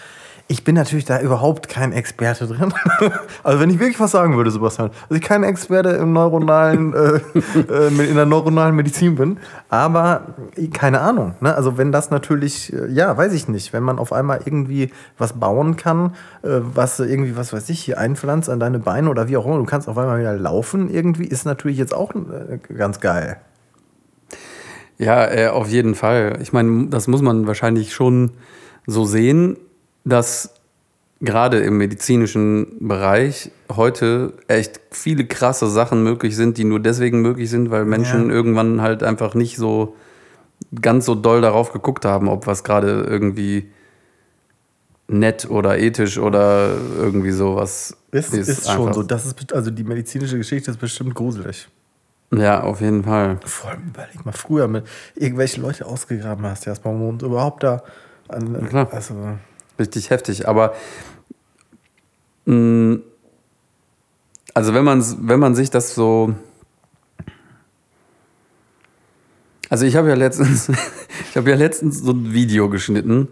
Ich bin natürlich da überhaupt kein Experte drin. also wenn ich wirklich was sagen würde, Sebastian, dass ich kein Experte im neuronalen, äh, äh, in der neuronalen Medizin bin, aber keine Ahnung. Ne? Also wenn das natürlich, äh, ja, weiß ich nicht, wenn man auf einmal irgendwie was bauen kann, äh, was irgendwie, was weiß ich, hier einpflanzt an deine Beine oder wie auch immer, du kannst auf einmal wieder laufen irgendwie, ist natürlich jetzt auch ganz geil. Ja, äh, auf jeden Fall. Ich meine, das muss man wahrscheinlich schon so sehen, dass gerade im medizinischen Bereich heute echt viele krasse Sachen möglich sind, die nur deswegen möglich sind, weil Menschen Ja. irgendwann halt einfach nicht so ganz so doll darauf geguckt haben, ob was gerade irgendwie nett oder ethisch oder irgendwie sowas Ist, ist, schon einfach- so. Das ist, also die medizinische Geschichte ist bestimmt gruselig. Ja, auf jeden Fall. Vor allem überleg mal, früher mit irgendwelche Leute ausgegraben hast, erstmal und überhaupt da. An. Also, Richtig heftig. Aber mh, also wenn man wenn man sich das so also ich habe ja letztens ich habe ja letztens so ein Video geschnitten,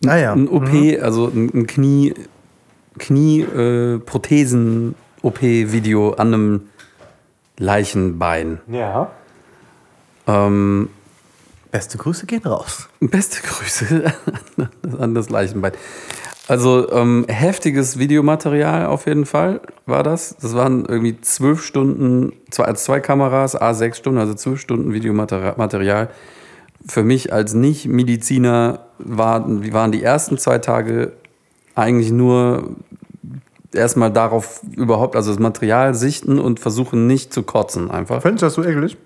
naja. ein OP, also ein, ein Knie Knie äh, Prothesen OP Video an einem Leichenbein. Ja. Ähm, Beste Grüße gehen raus. Beste Grüße an das Leichenbein. Also ähm, heftiges Videomaterial auf jeden Fall war das. Das waren irgendwie zwölf Stunden, zwei, also zwei Kameras, a sechs Stunden, also zwölf Stunden Videomaterial. Material. Für mich als Nicht-Mediziner waren, waren die ersten zwei Tage eigentlich nur erstmal darauf überhaupt, also das Material sichten und versuchen nicht zu kotzen einfach. Findest du das so eklig?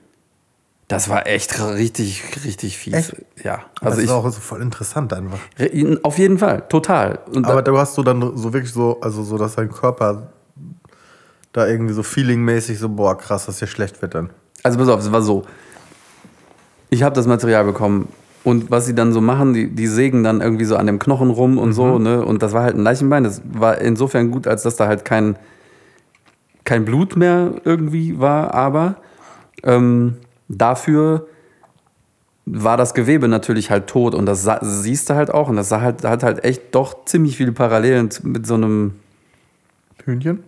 Das war echt richtig, richtig fies. Echt? Ja. Also das ich, ist auch so voll interessant einfach. Auf jeden Fall, total. Und Aber da, du hast so dann so wirklich so, also so, dass dein Körper da irgendwie so feelingmäßig so, boah, krass, dass hier schlecht wird dann. also pass auf, es war so. Ich habe das Material bekommen und was sie dann so machen, die, die sägen dann irgendwie so an dem Knochen rum und so, ne? Und das war halt ein Leichenbein. Das war insofern gut, als dass da halt kein, kein Blut mehr irgendwie war, aber ähm, dafür war das Gewebe natürlich halt tot und das sah, siehst du halt auch und das sah halt, hat halt echt doch ziemlich viele Parallelen mit so einem Hühnchen?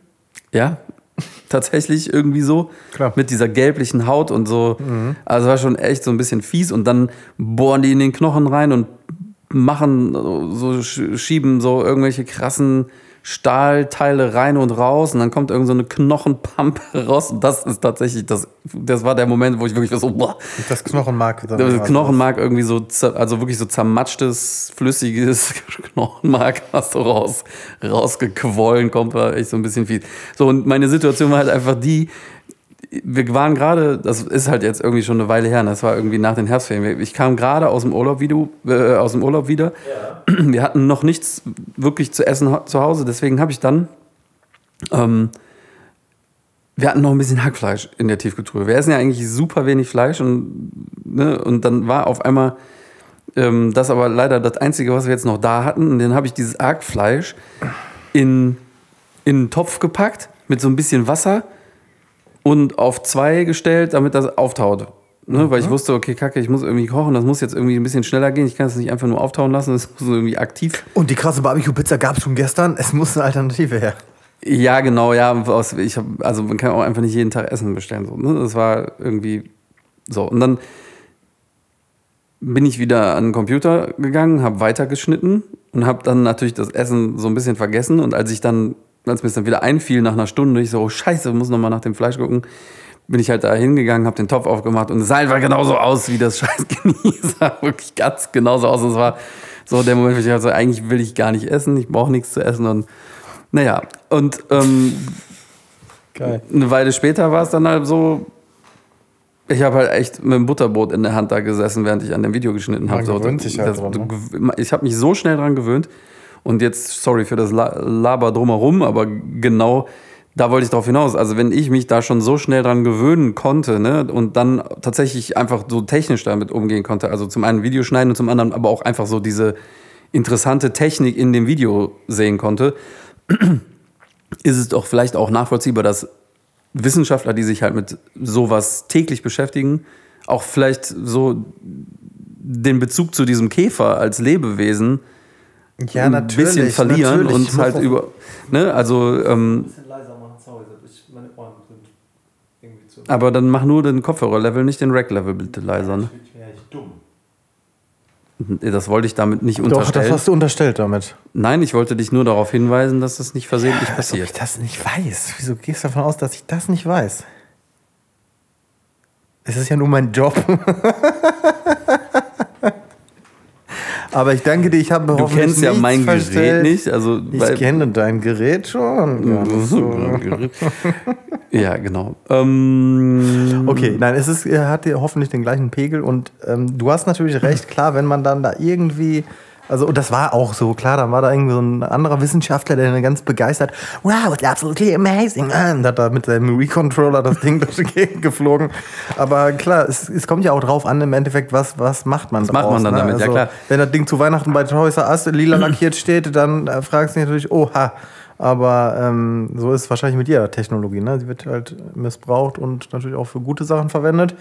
Ja, tatsächlich irgendwie so. Klar. Mit dieser gelblichen Haut und so. Also war schon echt so ein bisschen fies. Und dann bohren die in den Knochen rein und machen so, sch- schieben so irgendwelche krassen Stahlteile rein und raus und dann kommt irgend so eine Knochenpampe raus. Und das ist tatsächlich, das, das war der Moment, wo ich wirklich so, boah, Das Knochenmark. das Knochenmark irgendwie so, also wirklich so zermatschtes, flüssiges Knochenmark hast du raus, rausgequollen, kommt war echt so ein bisschen viel. So, und meine Situation war halt einfach die, wir waren gerade, das ist halt jetzt irgendwie schon eine Weile her, ne? das war irgendwie nach den Herbstferien. Ich kam gerade aus dem Urlaub wieder, äh, aus dem Urlaub wieder. Wir hatten noch nichts wirklich zu essen zu Hause, deswegen habe ich dann ähm, wir hatten noch ein bisschen Hackfleisch in der Tiefkühltruhe. Wir essen ja eigentlich super wenig Fleisch und, ne, und dann war auf einmal ähm, das aber leider das Einzige, was wir jetzt noch da hatten. Und dann habe ich dieses Hackfleisch in, in einen Topf gepackt mit so ein bisschen Wasser und auf zwei gestellt, damit das auftaut. Ne, Weil ich wusste, okay, kacke, ich muss irgendwie kochen, das muss jetzt irgendwie ein bisschen schneller gehen. Ich kann es nicht einfach nur auftauen lassen, das muss irgendwie aktiv Und die krasse Barbecue-Pizza gab es schon gestern. Es muss eine Alternative her. Ja, genau, ja. Aus, ich hab, also man kann auch einfach nicht jeden Tag Essen bestellen. So, ne? Das war irgendwie so. Und dann bin ich wieder an den Computer gegangen, habe weitergeschnitten und habe dann natürlich das Essen so ein bisschen vergessen. Und als ich dann, als mir es dann wieder einfiel nach einer Stunde, ich so, oh scheiße, muss noch mal nach dem Fleisch gucken, bin ich halt da hingegangen, habe den Topf aufgemacht und es sah einfach genauso aus wie das scheiß Genie. Es sah wirklich ganz genauso aus. Und es war so der Moment, wo ich dachte, so, eigentlich will ich gar nicht essen, ich brauche nichts zu essen. Und naja, und ähm, Geil. eine Weile später war es dann halt so, ich habe halt echt mit dem Butterbrot in der Hand da gesessen, während ich an dem Video geschnitten habe. So, halt ne? Ich habe mich so schnell dran gewöhnt. Und jetzt, sorry für das La- Laber drumherum, aber genau da wollte ich drauf hinaus. Also wenn ich mich da schon so schnell dran gewöhnen konnte ne, und dann tatsächlich einfach so technisch damit umgehen konnte, also zum einen Video schneiden und zum anderen aber auch einfach so diese interessante Technik in dem Video sehen konnte, ist es doch vielleicht auch nachvollziehbar, dass Wissenschaftler, die sich halt mit sowas täglich beschäftigen, auch vielleicht so den Bezug zu diesem Käfer als Lebewesen Ja, ein bisschen verlieren natürlich. Ich und halt auch- über, ne, also, ähm, bisschen leiser machen, sorry, ich, meine Ohren sind irgendwie zu. aber dann mach nur den Kopfhörerlevel, nicht den Rack-Level bitte leiser, ne? Ich ja nicht dumm. Das wollte ich damit nicht Doch, das unterstellen. hast du unterstellt damit. Nein, ich wollte dich nur darauf hinweisen, dass das nicht versehentlich ob ich passiert. das nicht weiß. Wieso gehst du davon aus, dass ich das nicht weiß? Es ist ja nur mein Job. Aber ich danke dir, ich habe Du hoffentlich kennst ja mein Gerät verstellt. nicht, also Ich kenne dein Gerät schon. Ja, genau. Ähm, Okay, nein, es ist, hat hoffentlich den gleichen Pegel und ähm, du hast natürlich recht, klar, wenn man dann da irgendwie, also und das war auch so, klar, dann war da irgendwie so ein anderer Wissenschaftler, der dann ganz begeistert, wow, it's absolutely amazing, und hat da mit seinem Wii-Controller das Ding durch die Gegend geflogen. Aber klar, es, es kommt ja auch drauf an, im Endeffekt, was, was macht man Was macht man dann ne? damit? Ja, klar. Wenn das Ding zu Weihnachten bei Toys R Us lila lackiert steht, dann äh, fragst du dich natürlich, oha. Aber ähm, so ist es wahrscheinlich mit jeder Technologie. Ne? Sie wird halt missbraucht und natürlich auch für gute Sachen verwendet.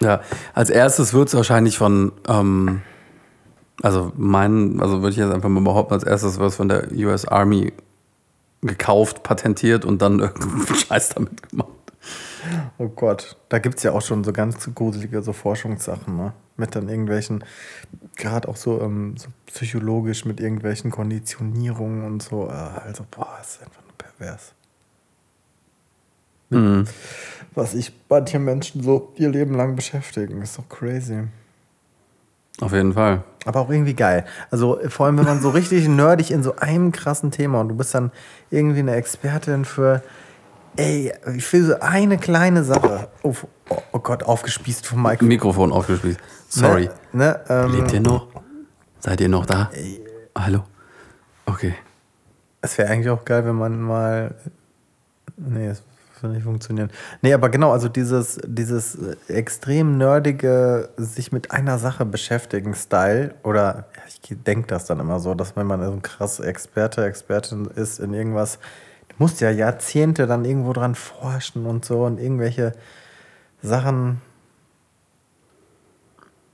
Ja, als erstes wird es wahrscheinlich von, ähm, also mein, also würde ich jetzt einfach mal behaupten, als erstes es von der US Army gekauft, patentiert und dann irgendeinen Scheiß damit gemacht. Oh Gott, da gibt es ja auch schon so ganz gruselige so Forschungssachen, ne? Mit dann irgendwelchen, gerade auch so, ähm, so psychologisch mit irgendwelchen Konditionierungen und so. Äh, Also, boah, ist einfach nur pervers. Mhm. Was ich manche Menschen so ihr Leben lang beschäftigen, ist doch crazy. Auf jeden Fall. Aber auch irgendwie geil. Also vor allem, wenn man so richtig nerdig in so einem krassen Thema und du bist dann irgendwie eine Expertin für, ey, für so eine kleine Sache. Oh, oh, Gott, aufgespießt vom Mikrofon. Mikrofon aufgespielt. Sorry. Ne, ne, ähm, Lebt ihr noch? Seid ihr noch da? Hallo? Okay. Es wäre eigentlich auch geil, wenn man mal. Nee, es würde nicht funktionieren. Nee, aber genau, also dieses, dieses extrem nerdige, sich mit einer Sache beschäftigen Style, oder ich denke das dann immer so, dass wenn man so ein krass Experte, Expertin ist in irgendwas, du musst ja Jahrzehnte dann irgendwo dran forschen und so und irgendwelche Sachen.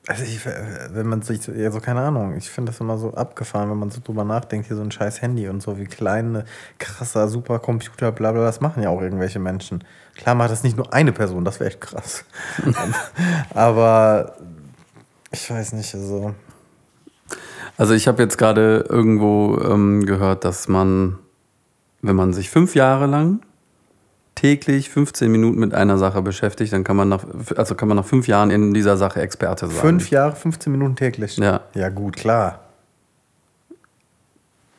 Also ich, wenn man sich, so- ja, so keine Ahnung, ich finde das immer so abgefahren, wenn man so drüber nachdenkt, hier so ein scheiß Handy und so, wie kleine, krasser Supercomputer, bla bla, das machen ja auch irgendwelche Menschen. Klar macht das nicht nur eine Person, das wäre echt krass. Aber ich weiß nicht, also. Also ich habe jetzt gerade irgendwo ähm, gehört, dass man wenn man sich fünf Jahre lang täglich 15 Minuten mit einer Sache beschäftigt, dann kann man nach, also kann man nach fünf Jahren in dieser Sache Experte sein. Fünf Jahre, 15 Minuten täglich. Ja. Ja, gut, klar.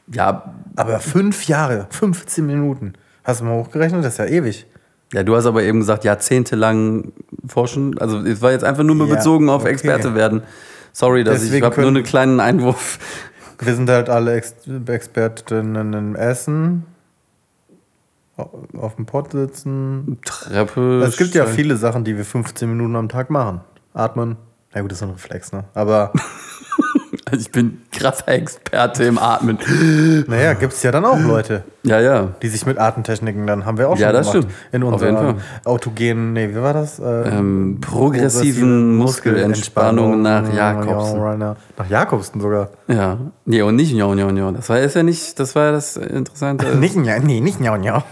Ja, Aber fünf Jahre, 15 Minuten. Hast du mal hochgerechnet? Das ist ja ewig. ja, du hast aber eben gesagt, jahrzehntelang forschen. Also es war jetzt einfach nur mal Ja, bezogen auf okay. Experte werden. Sorry, dass ich, ich Deswegen habe nur einen kleinen Einwurf. Wir sind halt alle Ex Expertinnen im Essen. Au- Auf dem Pott sitzen. Treppe. Es gibt ja viele Sachen, die wir 15 Minuten am Tag machen. Atmen. Na gut, das ist ein Reflex, ne? Aber Also ich bin krasser Experte im Atmen. naja, gibt es ja dann auch Leute, Ja, ja. die sich mit Atemtechniken dann haben wir auch Ja, schon das gemacht. stimmt. In jeden autogenen, nee, wie war das? Äh, Ähm, progressiven Muskelentspannung nach Jakobsen. Ja, Nach Jakobsen sogar. Ja. Nee, und nicht Njo, Njo, Njo. Das war ist ja nicht, das war ja das Interessante. Nicht, ja, nee, nicht njau, njau.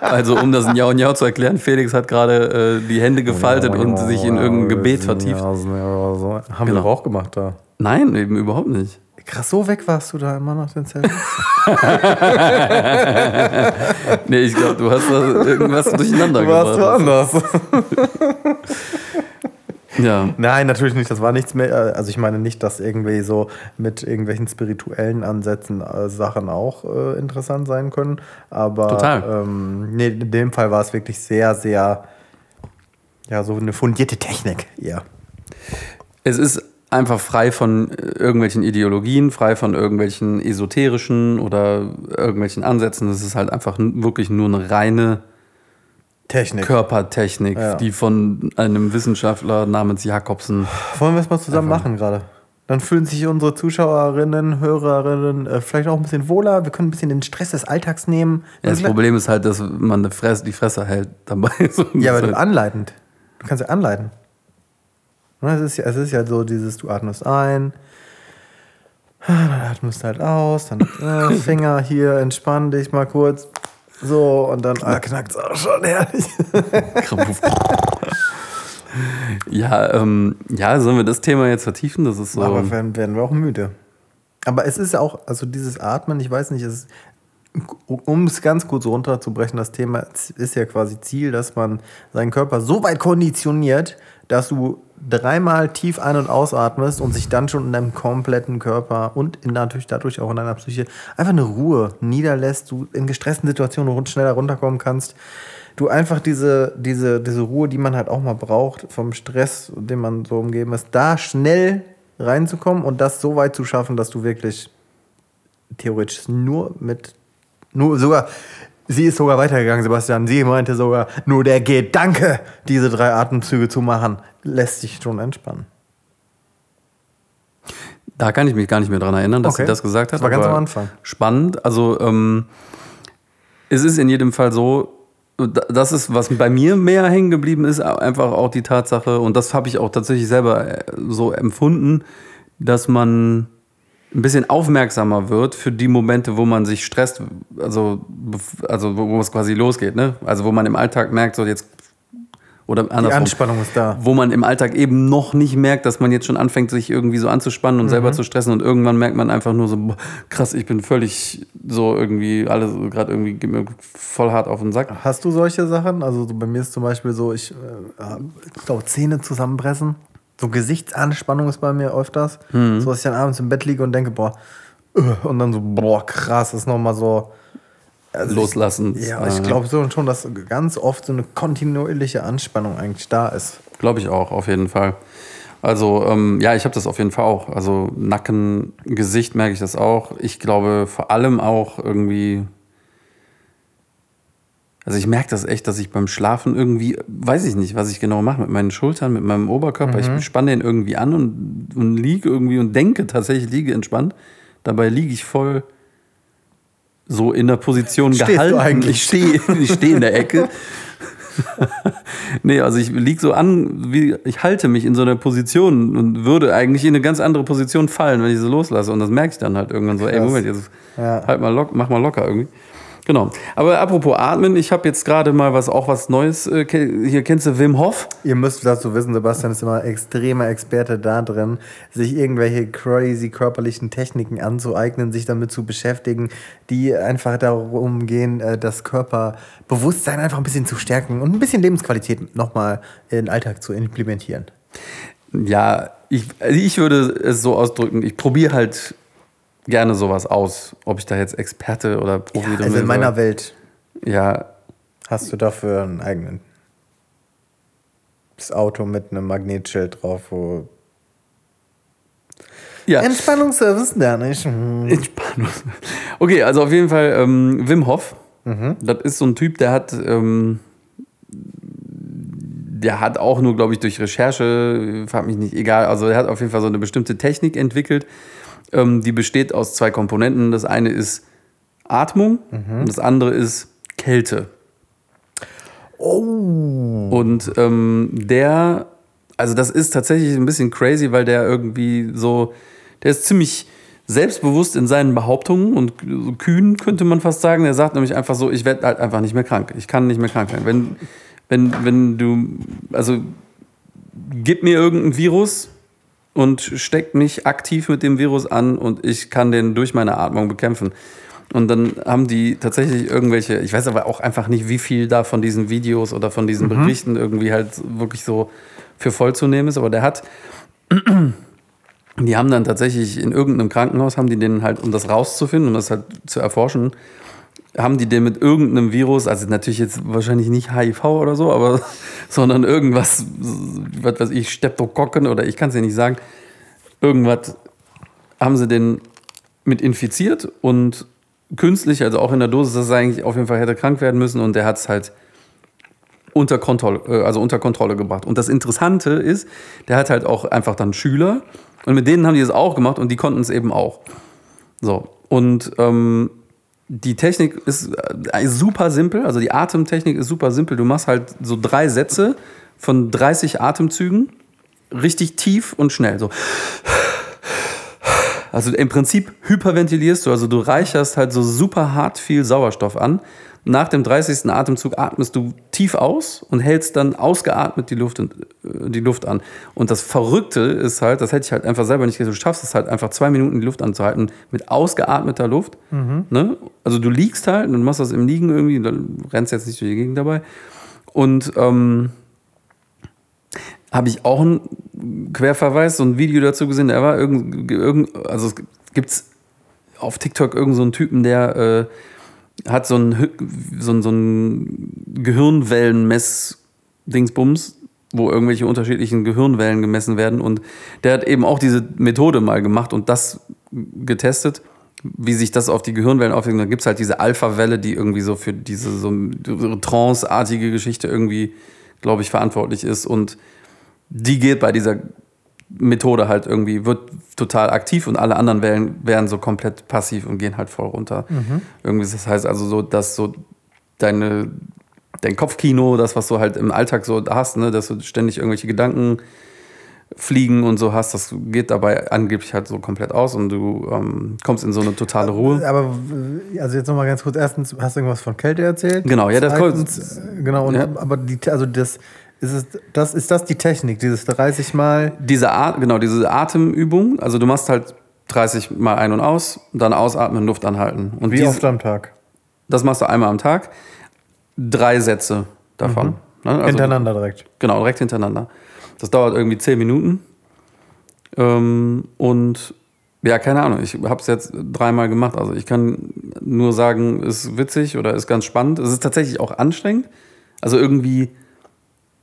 Also um das Njau Njau zu erklären, Felix hat gerade äh, die Hände gefaltet und sich in irgendein Gebet vertieft. Haben wir Genau. doch auch gemacht da. Nein, eben überhaupt nicht. Krass, so weg warst du da immer nach den Zelten? Nee, ich glaube, du hast da irgendwas durcheinander Du warst gebracht. woanders. Ja. Nein, natürlich nicht. Das war nichts mehr. Also ich meine nicht, dass irgendwie so mit irgendwelchen spirituellen Ansätzen äh, Sachen auch äh, interessant sein können. Aber Total. Ähm, nee, in dem Fall war es wirklich sehr, sehr ja so eine fundierte Technik. Ja. Es ist einfach frei von äh, irgendwelchen Ideologien, frei von irgendwelchen esoterischen oder irgendwelchen Ansätzen. Es ist halt einfach wirklich nur eine reine Technik. Körpertechnik, Ja. die von einem Wissenschaftler namens Jakobsen. Wollen wir es mal zusammen machen gerade? Dann fühlen sich unsere Zuschauerinnen, Hörerinnen äh, vielleicht auch ein bisschen wohler. Wir können ein bisschen den Stress des Alltags nehmen. Ja, das Problem ist halt, dass man eine Fresse, die Fresse hält dabei. So, Ja, aber das halt- anleitend. Du kannst ja anleiten. Es ist, ja, es ist ja so dieses, du atmest ein, dann atmest halt aus, dann äh, Finger hier, entspann dich mal kurz. So, und dann ah, knackt es auch schon, herrlich. Ja, ähm, ja, sollen wir das Thema jetzt vertiefen? Das ist so. Aber werden, werden wir auch müde. Aber es ist ja auch, also dieses Atmen, ich weiß nicht, es um es ganz kurz runterzubrechen, das Thema ist ja quasi Ziel, dass man seinen Körper so weit konditioniert, dass du dreimal tief ein- und ausatmest und sich dann schon in deinem kompletten Körper und in, natürlich dadurch auch in deiner Psyche einfach eine Ruhe niederlässt, du in gestressten Situationen schneller runterkommen kannst. Du einfach diese, diese, diese Ruhe, die man halt auch mal braucht, vom Stress, dem man so umgeben ist, da schnell reinzukommen und das so weit zu schaffen, dass du wirklich theoretisch nur mit, nur sogar, sie ist sogar weitergegangen, Sebastian. Sie meinte sogar, nur der Gedanke, diese drei Atemzüge zu machen, lässt sich schon entspannen. Da kann ich mich gar nicht mehr dran erinnern, dass Okay. sie das gesagt hat. Das war ganz am Anfang. Spannend. Also, ähm, es ist in jedem Fall so, da- das ist, was bei mir mehr hängen geblieben ist, einfach auch die Tatsache, und das habe ich auch tatsächlich selber äh, so empfunden, dass man ein bisschen aufmerksamer wird für die Momente, wo man sich stresst, also, also wo es quasi losgeht, ne? Also wo man im Alltag merkt, so jetzt oder Die andersrum, Anspannung ist da. wo man im Alltag eben noch nicht merkt, dass man jetzt schon anfängt, sich irgendwie so anzuspannen und Mhm. selber zu stressen und irgendwann merkt man einfach nur so, boah, krass, ich bin völlig so irgendwie, alles gerade irgendwie geht mir voll hart auf den Sack. Hast du solche Sachen? Also so bei mir ist zum Beispiel so, ich äh, glaube, Zähne zusammenpressen. So Gesichtsanspannung ist bei mir öfters. Mhm. So, dass ich dann abends im Bett liege und denke, boah, äh, und dann so, boah, krass, ist nochmal so. also ich- Loslassen. Ja, ich glaube so schon, dass ganz oft so eine kontinuierliche Anspannung eigentlich da ist. Glaube ich auch, auf jeden Fall. Also, ähm, ja, ich habe das auf jeden Fall auch. Also, Nacken, Gesicht merke ich das auch. Ich glaube vor allem auch irgendwie. Also, ich merke das echt, dass ich beim Schlafen irgendwie, weiß ich nicht, was ich genau mache mit meinen Schultern, mit meinem Oberkörper. Ich spanne den irgendwie an und, und liege irgendwie und denke tatsächlich, liege entspannt. Dabei liege ich voll so in der Position Stehst gehalten. eigentlich? Ich stehe ich steh in der Ecke. nee, also ich liege so an, wie ich halte mich in so einer Position und würde eigentlich in eine ganz andere Position fallen, wenn ich so loslasse. Und das merke ich dann halt irgendwann so, ey, Krass. Moment, jetzt Ja. halt mal lock, mach mal locker irgendwie. Genau. Aber apropos Atmen, ich habe jetzt gerade mal was auch was Neues. Äh, hier kennst du Wim Hof? Ihr müsst dazu wissen, Sebastian ist immer extremer Experte da drin, sich irgendwelche crazy körperlichen Techniken anzueignen, sich damit zu beschäftigen, die einfach darum gehen, äh, das Körperbewusstsein einfach ein bisschen zu stärken und ein bisschen Lebensqualität nochmal in den Alltag zu implementieren. Ja, ich, also ich würde es so ausdrücken, ich probiere halt gerne sowas aus. Ob ich da jetzt Experte oder Profi Ja, also bin in meiner soll. Welt Ja, hast du dafür einen eigenen das Auto mit einem Magnetschild drauf, wo ja. Entspannungsservice da nicht. Entspannung. Okay, also auf jeden Fall ähm, Wim Hof. Das ist so ein Typ, der hat, ähm, der hat auch nur, glaube ich, durch Recherche, frag mich nicht, egal, also er hat auf jeden Fall so eine bestimmte Technik entwickelt, ähm, die besteht aus zwei Komponenten. Das eine ist Atmung und das andere ist Kälte. Oh. Und ähm, der, also das ist tatsächlich ein bisschen crazy, weil der irgendwie so, der ist ziemlich selbstbewusst in seinen Behauptungen und kühn, könnte man fast sagen. Er sagt nämlich einfach so, ich werde halt einfach nicht mehr krank. Ich kann nicht mehr krank werden. Wenn, wenn, wenn du, also gib mir irgendein Virus und steckt mich aktiv mit dem Virus an und ich kann den durch meine Atmung bekämpfen. Und dann haben die tatsächlich irgendwelche, ich weiß aber auch einfach nicht, wie viel da von diesen Videos oder von diesen Berichten irgendwie halt wirklich so für voll zu nehmen ist, aber der hat, die haben dann tatsächlich in irgendeinem Krankenhaus, haben die den halt, um das rauszufinden, um das halt zu erforschen, haben die den mit irgendeinem Virus, also natürlich jetzt wahrscheinlich nicht HIV oder so, aber sondern irgendwas, was weiß ich, Streptokokken oder ich kann es ja nicht sagen, irgendwas haben sie den mit infiziert und künstlich, also auch in der Dosis, dass er eigentlich auf jeden Fall hätte krank werden müssen und der hat es halt unter Kontrolle, äh, also unter Kontrolle gebracht. Und das Interessante ist, der hat halt auch einfach dann Schüler und mit denen haben die es auch gemacht und die konnten es eben auch. So, und ähm, die Technik ist äh, super simpel, also die Atemtechnik ist super simpel. Du machst halt so drei Sätze von 30 Atemzügen, richtig tief und schnell. So. Also im Prinzip hyperventilierst du, also du reicherst halt so super hart viel Sauerstoff an. Nach dem 30. Atemzug atmest du tief aus und hältst dann ausgeatmet die Luft, äh, die Luft an. Und das Verrückte ist halt, das hätte ich halt einfach selber nicht gesehen, du schaffst es halt einfach zwei Minuten die Luft anzuhalten mit ausgeatmeter Luft. Ne? Also du liegst halt und machst das im Liegen irgendwie, dann rennst jetzt nicht durch die Gegend dabei. Und ähm, habe ich auch einen Querverweis, so ein Video dazu gesehen, der war irgend, irgend also es gibt's auf TikTok irgend so einen Typen, der äh, hat so ein, so ein, so ein Gehirnwellenmess-Dingsbums, wo irgendwelche unterschiedlichen Gehirnwellen gemessen werden und der hat eben auch diese Methode mal gemacht und das getestet, wie sich das auf die Gehirnwellen aufwirkt. Da gibt es halt diese Alpha-Welle, die irgendwie so für diese so Trance-artige Geschichte irgendwie, glaube ich, verantwortlich ist und die geht bei dieser Methode halt irgendwie, wird total aktiv und alle anderen Wellen werden so komplett passiv und gehen halt voll runter. Irgendwie, das heißt also so, dass so deine, dein Kopfkino, das, was du halt im Alltag so hast, ne, dass du ständig irgendwelche Gedanken fliegen und so hast, das geht dabei angeblich halt so komplett aus und du ähm, kommst in so eine totale Ruhe. Aber äh, also jetzt nochmal ganz kurz. Erstens, hast du irgendwas von Kälte erzählt? Genau, ja, das Zweitens, äh, genau, und, Ja. aber die, also das ist es, das ist das die Technik, dieses 30 Mal. Diese At genau, diese Atemübung, also du machst halt 30 mal ein und aus, dann ausatmen, Luft anhalten. Und Wie diese- oft am Tag? Das machst du einmal am Tag. Drei Sätze davon. Ne? Also, Hintereinander direkt. Genau, direkt hintereinander. Das dauert irgendwie zehn Minuten. Ähm, und ja, keine Ahnung, ich habe es jetzt dreimal gemacht. Also ich kann nur sagen, ist witzig oder ist ganz spannend. Es ist tatsächlich auch anstrengend. Also irgendwie,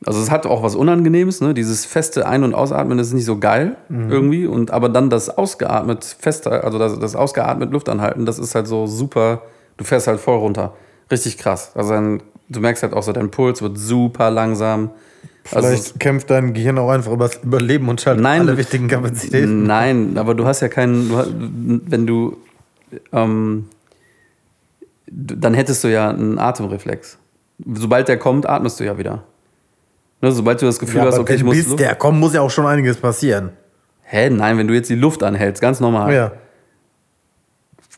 also es hat auch was Unangenehmes, ne? Dieses feste Ein- und Ausatmen das ist nicht so geil irgendwie. Und aber dann das ausgeatmet, fester, also das, das ausgeatmet Luft anhalten, das ist halt so super, du fährst halt voll runter. Richtig krass. Also ein, du merkst halt auch so, dein Puls wird super langsam. Also Vielleicht kämpft dein Gehirn auch einfach über das Überleben und schaltet Nein, alle wichtigen Kapazitäten. Nein, aber du hast ja keinen, du, hast- wenn du, ähm, du- dann hättest du ja einen Atemreflex. Sobald der kommt, atmest du ja wieder. Ne, sobald du das Gefühl Ja, hast, okay, ich muss. bis Luft- der kommt, muss ja auch schon einiges passieren. Hä, nein, wenn du jetzt die Luft anhältst, ganz normal. Ja.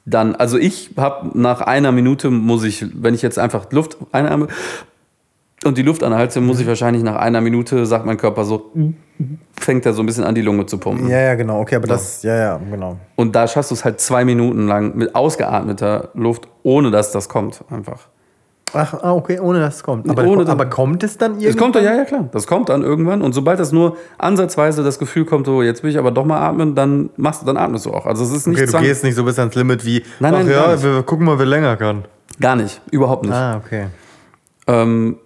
dann, also ich habe nach einer Minute muss ich, wenn ich jetzt einfach Luft einarme und die Luft anhalte, muss ich wahrscheinlich nach einer Minute, sagt mein Körper so, fängt er so ein bisschen an, die Lunge zu pumpen. Ja, ja, genau. Okay, aber das, ja, ja, genau. Und da schaffst du es halt zwei Minuten lang mit ausgeatmeter Luft, ohne dass das kommt, einfach. Ach, ah, okay, ohne dass es kommt. Aber, Ohne, aber kommt es dann irgendwie? Das kommt, ja, ja, klar. Das kommt dann irgendwann. Und sobald das nur ansatzweise das Gefühl kommt, so, jetzt will ich aber doch mal atmen, dann machst du, dann atmest du auch. Also es ist nicht Okay, du gehst nicht so bis ans Limit wie, Nein, nein, ach ja, wir gucken mal, wer länger kann. Gar nicht. Überhaupt nicht. Ah, okay. Ähm,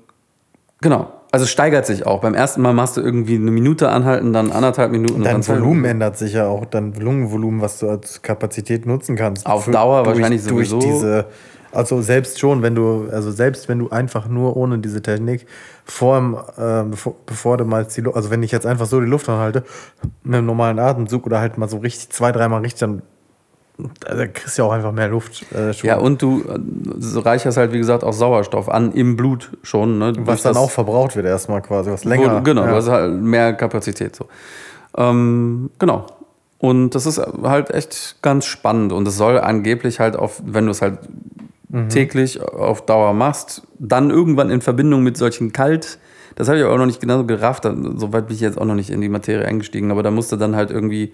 genau. Also es steigert sich auch. Beim ersten Mal machst du irgendwie eine Minute anhalten, dann anderthalb Minuten. Dein dann Volumen ändert sich ja auch, dein Lungenvolumen, was du als Kapazität nutzen kannst. Auf Dauer durch, wahrscheinlich durch sowieso. diese, also selbst schon, wenn du, also selbst wenn du einfach nur ohne diese Technik vor dem, äh, bevor, bevor du mal die Luft, also wenn ich jetzt einfach so die Luft anhalte, mit einem normalen Atemzug oder halt mal so richtig, zwei, dreimal richtig, dann da kriegst du ja auch einfach mehr Luft. Äh, schon. Ja, und du äh, reicherst halt, wie gesagt, auch Sauerstoff an im Blut schon. Ne? Was dann das- auch verbraucht wird erstmal quasi, was Wo, länger. genau, ja. du hast halt mehr Kapazität. So. Ähm, genau. Und das ist halt echt ganz spannend. Und es soll angeblich halt auf, wenn du es halt Mhm. täglich auf Dauer machst, dann irgendwann in Verbindung mit solchen Kalt, das habe ich auch noch nicht genau gerafft, soweit bin ich jetzt auch noch nicht in die Materie eingestiegen, aber da musste dann halt irgendwie,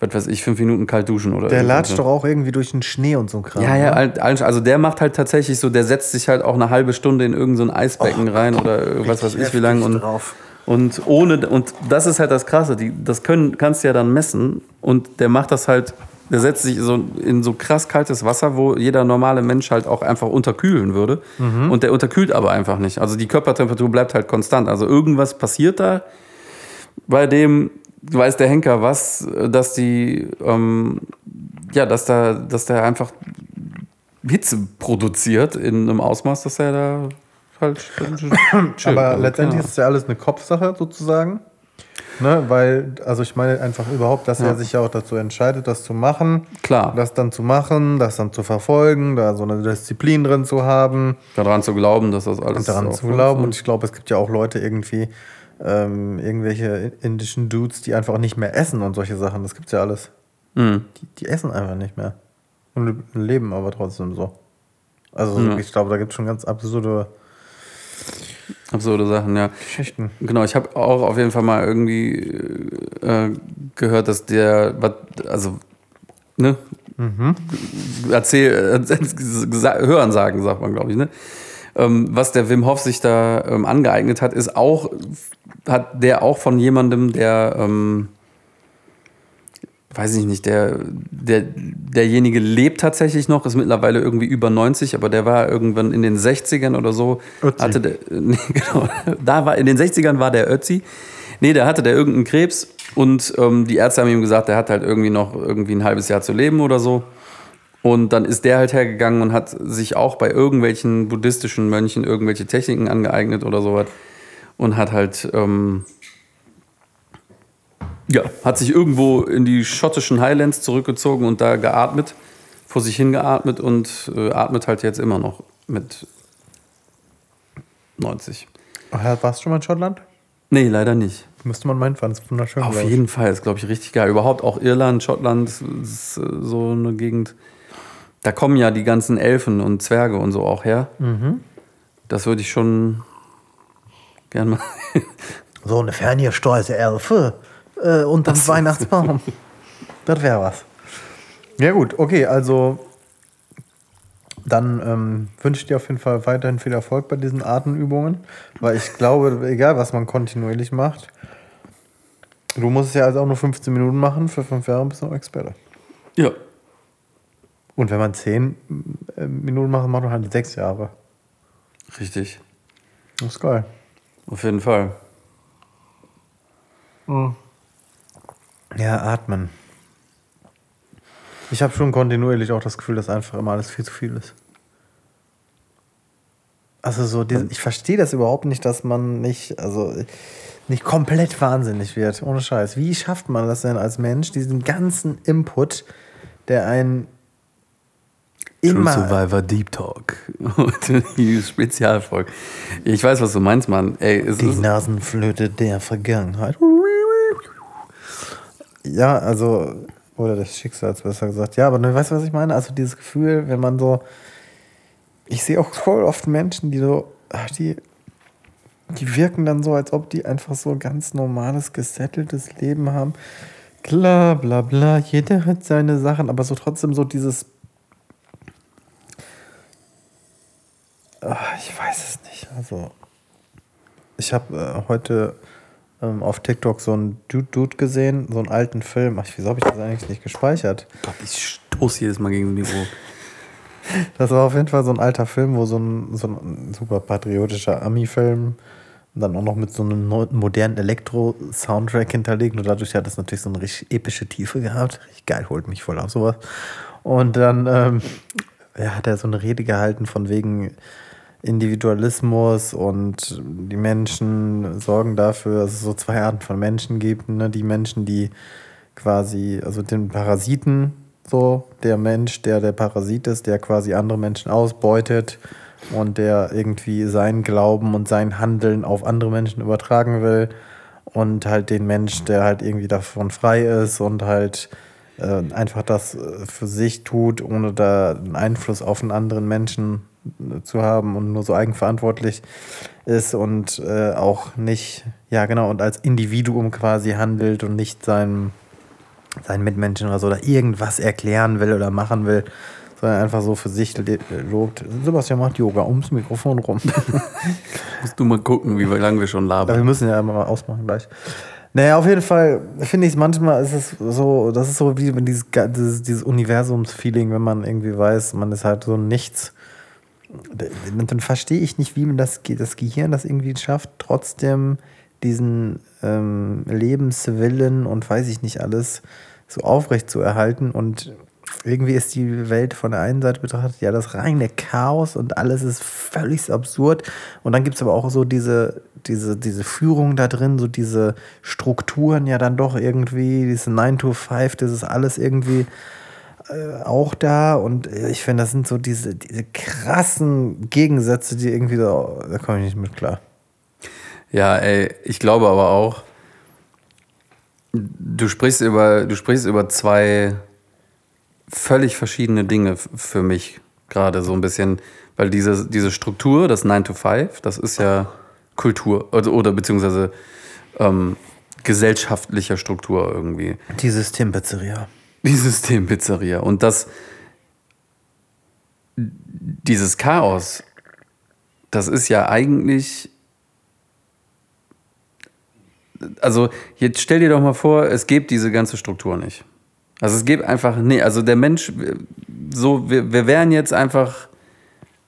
was weiß ich, fünf Minuten kalt duschen oder Der latscht doch auch irgendwie durch den Schnee und so ein Kram. Ja, ja, ne? also der macht halt tatsächlich so, der setzt sich halt auch eine halbe Stunde in irgendein so ein Eisbecken rein oder was weiß ich wie lange und, drauf. und ohne und das ist halt das Krasse, die, das können kannst du ja dann messen und der macht das halt, der setzt sich so in so krass kaltes Wasser, wo jeder normale Mensch halt auch einfach unterkühlen würde und der unterkühlt aber einfach nicht. Also die Körpertemperatur bleibt halt konstant. Also irgendwas passiert da bei dem weiß der Henker was, dass die, ähm, ja, dass da, dass der einfach Hitze produziert in einem Ausmaß, dass er da halt Aber letztendlich ist es ja alles eine Kopfsache sozusagen. Ne? Weil, also ich meine einfach überhaupt, dass Ja. er sich ja auch dazu entscheidet, das zu machen. Klar. Das dann zu machen, das dann zu verfolgen, da so eine Disziplin drin zu haben daran zu glauben, dass das alles und daran zu glauben. Und funktioniert. ich glaube, es gibt ja auch Leute irgendwie, ähm, irgendwelche indischen Dudes, die einfach nicht mehr essen und solche Sachen. Das gibt's ja alles. Mhm. Die, die essen einfach nicht mehr. Und leben aber trotzdem so. Also Ja. ich glaube, da gibt es schon ganz absurde absurde Sachen, ja. Geschichten. Genau, ich habe auch auf jeden Fall mal irgendwie äh, gehört, dass der, was- also, ne? Erzähl, äh, gesa- Hörensagen, sagt man, glaube ich, ne? Ähm, was der Wim Hof sich da ähm, angeeignet hat, ist auch, hat der auch von jemandem, der, ähm, weiß ich nicht, der, der, derjenige lebt tatsächlich noch, ist mittlerweile irgendwie über 90, aber der war irgendwann in den 60ern oder so, Ötzi. hatte der, nee, genau, da war, in den 60ern war der Ötzi. Nee, da hatte der irgendeinen Krebs und ähm, die Ärzte haben ihm gesagt, der hat halt irgendwie noch irgendwie ein halbes Jahr zu leben oder so. Und dann ist der halt hergegangen und hat sich auch bei irgendwelchen buddhistischen Mönchen irgendwelche Techniken angeeignet oder sowas. Und hat halt, ähm, ja, hat sich irgendwo in die schottischen Highlands zurückgezogen und da geatmet, vor sich hingeatmet und äh, atmet halt jetzt immer noch mit 90. Ach, Warst du schon mal in Schottland? Nee, leider nicht. Müsste man meinen, fand es wunderschön. Auf jeden Fall, ist glaube ich richtig geil. Überhaupt auch Irland, Schottland, ist äh, so eine Gegend. Da kommen ja die ganzen Elfen und Zwerge und so auch her. Das würde ich schon gern mal. So eine ferngesteuerte Elfe äh, unterm Weihnachtsbaum. das wäre was. Ja gut, okay, also dann ähm, wünsche ich dir auf jeden Fall weiterhin viel Erfolg bei diesen Atemübungen, weil ich glaube, egal was man kontinuierlich macht, du musst es ja also auch nur 15 Minuten machen, für 5 Jahre bist du noch Experte. ja. Und wenn man 10 äh, Minuten macht, macht man halt 6 Jahre. Richtig. Das ist geil. Auf jeden Fall. Ja, atmen. Ich habe schon kontinuierlich auch das Gefühl, dass einfach immer alles viel zu viel ist. Also so, diese, ich verstehe das überhaupt nicht, dass man nicht, also nicht komplett wahnsinnig wird, ohne Scheiß. Wie schafft man das denn als Mensch, diesen ganzen Input, der einen True immer Survivor Deep Talk. Und die Spezialfolge. Ich weiß, was du meinst, Mann. Ey, die Nasenflöte der Vergangenheit. Ja, also Oder des Schicksals, besser gesagt. Ja, aber ne, weißt du, was ich meine? Also dieses Gefühl, wenn man so. Ich sehe auch voll oft Menschen, die so. ach, Die, die wirken dann so, als ob die einfach so ganz normales, gesetteltes Leben haben. Klar, bla bla, jeder hat seine Sachen, aber so trotzdem so dieses. Ach, ich weiß es nicht. Also, ich habe äh, heute ähm, auf TikTok so einen Dude, Dude gesehen, so einen alten Film. Ach, wieso habe ich das eigentlich nicht gespeichert? Gott, ich stoß jedes Mal gegen das Mikro. Das war auf jeden Fall so ein alter Film, wo so ein, so ein super patriotischer Ami-Film dann auch noch mit so einem modernen Elektro-Soundtrack hinterlegt. Und dadurch hat das natürlich so eine richtig epische Tiefe gehabt. Richtig geil, holt mich voll auf sowas. Und dann ähm, ja, hat er so eine Rede gehalten von wegen Individualismus und die Menschen sorgen dafür, dass es so zwei Arten von Menschen gibt. Ne? Die Menschen, die quasi, also den Parasiten, so der Mensch, der der Parasit ist, der quasi andere Menschen ausbeutet und der irgendwie sein Glauben und sein Handeln auf andere Menschen übertragen will und halt den Mensch, der halt irgendwie davon frei ist und halt äh, einfach das äh, für sich tut, ohne da einen Einfluss auf einen anderen Menschen zu haben und nur so eigenverantwortlich ist und äh, auch nicht, ja genau, und als Individuum quasi handelt und nicht seinem seinen Mitmenschen oder so oder irgendwas erklären will oder machen will, sondern einfach so für sich lobt. Sebastian macht Yoga ums Mikrofon rum. Musst du mal gucken, wie lange wir schon Aber wir labern. müssen ja mal ausmachen gleich. Naja, auf jeden Fall finde ich es manchmal ist es so, das ist so wie dieses, dieses, dieses Universums-Feeling, wenn man irgendwie weiß, man ist halt so nichts. Dann, verstehe ich nicht, wie man das, das Gehirn das irgendwie schafft, trotzdem diesen ähm, Lebenswillen und weiß ich nicht alles so aufrecht zu erhalten. Und irgendwie ist die Welt von der einen Seite betrachtet ja das reine Chaos und alles ist völlig absurd. Und dann gibt es aber auch so diese, diese, diese Führung da drin, so diese Strukturen ja dann doch irgendwie, diese 9 to 5, das ist alles irgendwie äh, auch da. Und ich finde, das sind so diese, diese krassen Gegensätze, die irgendwie da, da komme ich nicht mit klar. Ja, ey, ich glaube aber auch, du sprichst über, du sprichst über zwei völlig verschiedene Dinge für mich gerade so ein bisschen, weil diese, diese Struktur, das 9 to 5, das ist ja Kultur oder, oder beziehungsweise ähm, gesellschaftlicher Struktur irgendwie. Die Systempizzeria. Die Systempizzeria. Und das, dieses Chaos, das ist ja eigentlich. Also, jetzt stell dir doch mal vor, es gibt diese ganze Struktur nicht. Also, es gibt einfach, nee, also der Mensch, so, wir, wir wären jetzt einfach.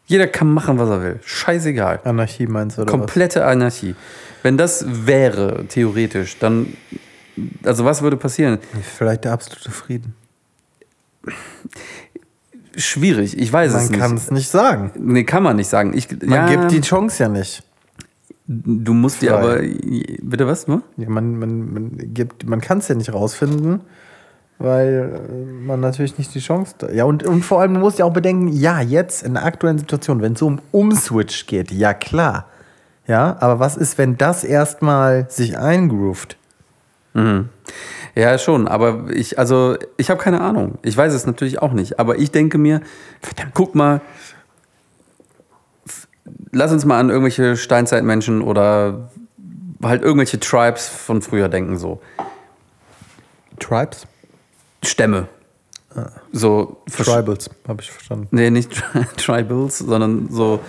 Jeder kann machen, was er will. Scheißegal. Anarchie meinst du, oder Komplette Anarchie. Wenn das wäre, theoretisch, dann. Also, was würde passieren? Vielleicht der absolute Frieden. Schwierig, ich weiß es Man kann nicht. es nicht sagen. Nee, kann man nicht sagen. Ich, Man ja, gibt die Chance ja nicht. du musst dir Frei. aber. Bitte was? Ne? Ja, man man, man, gibt- man kann es ja nicht rausfinden, weil äh, man natürlich nicht die Chance. Da ja, und, und vor allem, man muss ja auch bedenken, ja, jetzt in der aktuellen Situation, wenn es so um Umswitch geht, ja klar. Ja, aber was ist, wenn das erstmal sich eingroovt? Ja, schon, aber ich, also, ich habe keine Ahnung. Ich weiß es natürlich auch nicht. Aber ich denke mir, guck mal, lass uns mal an irgendwelche Steinzeitmenschen oder halt irgendwelche Tribes von früher denken, so. Tribes? Stämme. So, versch- Tribals, habe ich verstanden. Nee, nicht Tri- Tribals, sondern so.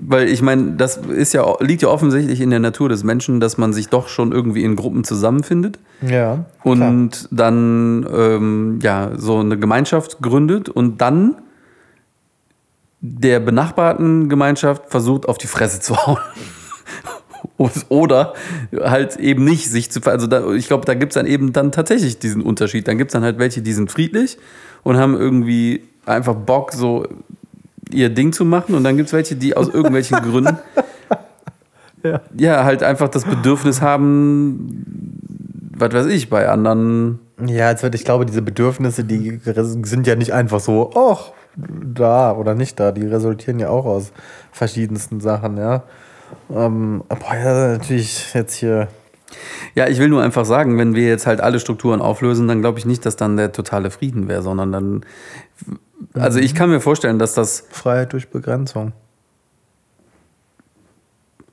Weil ich meine, das ist ja, liegt ja offensichtlich in der Natur des Menschen, dass man sich doch schon irgendwie in Gruppen zusammenfindet Ja. und dann ähm, ja so eine Gemeinschaft gründet und dann der benachbarten Gemeinschaft versucht auf die Fresse zu hauen. Oder halt eben nicht sich zu also da, ich glaube, da gibt es dann eben dann tatsächlich diesen Unterschied. Dann gibt es dann halt welche, die sind friedlich und haben irgendwie einfach Bock, so ihr Ding zu machen. Und dann gibt es welche, die aus irgendwelchen Gründen Ja. ja halt einfach das Bedürfnis haben, was weiß ich, bei anderen. Ja, als wird, ich glaube, diese Bedürfnisse, die sind ja nicht einfach so, ach, da oder nicht da. Die resultieren ja auch aus verschiedensten Sachen, ja. Ähm, boah, ja, natürlich jetzt hier Ja, ich will nur einfach sagen, wenn wir jetzt halt alle Strukturen auflösen, dann glaube ich nicht, dass dann der totale Frieden wäre, sondern dann. Also ich kann mir vorstellen, dass das Freiheit durch Begrenzung.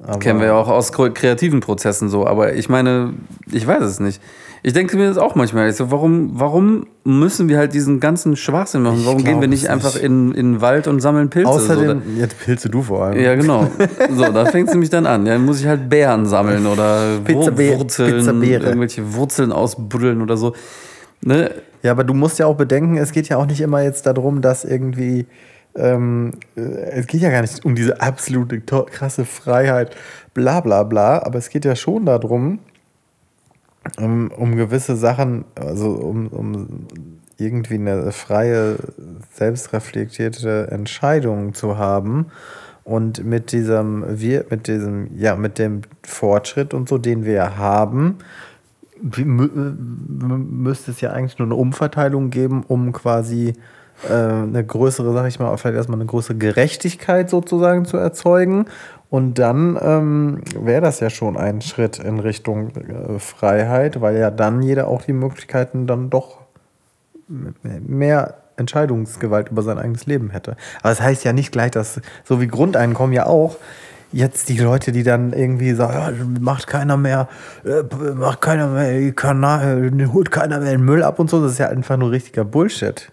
Aber kennen wir ja auch aus kre- kreativen Prozessen so, aber ich meine, ich weiß es nicht. Ich denke mir das auch manchmal. Ich so, warum, warum müssen wir halt diesen ganzen Schwachsinn machen? Warum gehen wir nicht es einfach nicht. in, in den Wald und sammeln Pilze? Außerdem, jetzt pilze du vor so, allem. ja, genau. So, da fängt es nämlich dann an. Ja, dann muss ich halt Beeren sammeln oder Pizzabe- Wurzeln, Pizzabeere. irgendwelche Wurzeln ausbuddeln oder so. Ne? Ja, aber du musst ja auch bedenken, es geht ja auch nicht immer jetzt darum, dass irgendwie. Ähm, äh, es geht ja gar nicht um diese absolute krasse Freiheit, bla bla bla, aber es geht ja schon darum, um, um gewisse Sachen, also um, um irgendwie eine freie, selbstreflektierte Entscheidung zu haben. Und mit diesem, wir, mit diesem, ja, mit dem Fortschritt und so, den wir haben, müsste es ja eigentlich nur eine Umverteilung geben, um quasi äh, eine größere, sag ich mal, vielleicht erstmal eine größere Gerechtigkeit sozusagen zu erzeugen. Und dann ähm, wäre das ja schon ein Schritt in Richtung äh, Freiheit, weil ja dann jeder auch die Möglichkeiten dann doch mehr Entscheidungsgewalt über sein eigenes Leben hätte. Aber das heißt ja nicht gleich, dass so wie Grundeinkommen ja auch jetzt die Leute, die dann irgendwie sagen, macht keiner mehr, äh, macht keiner mehr, Kanal, äh, holt keiner mehr den Müll ab und so, das ist ja einfach nur richtiger Bullshit.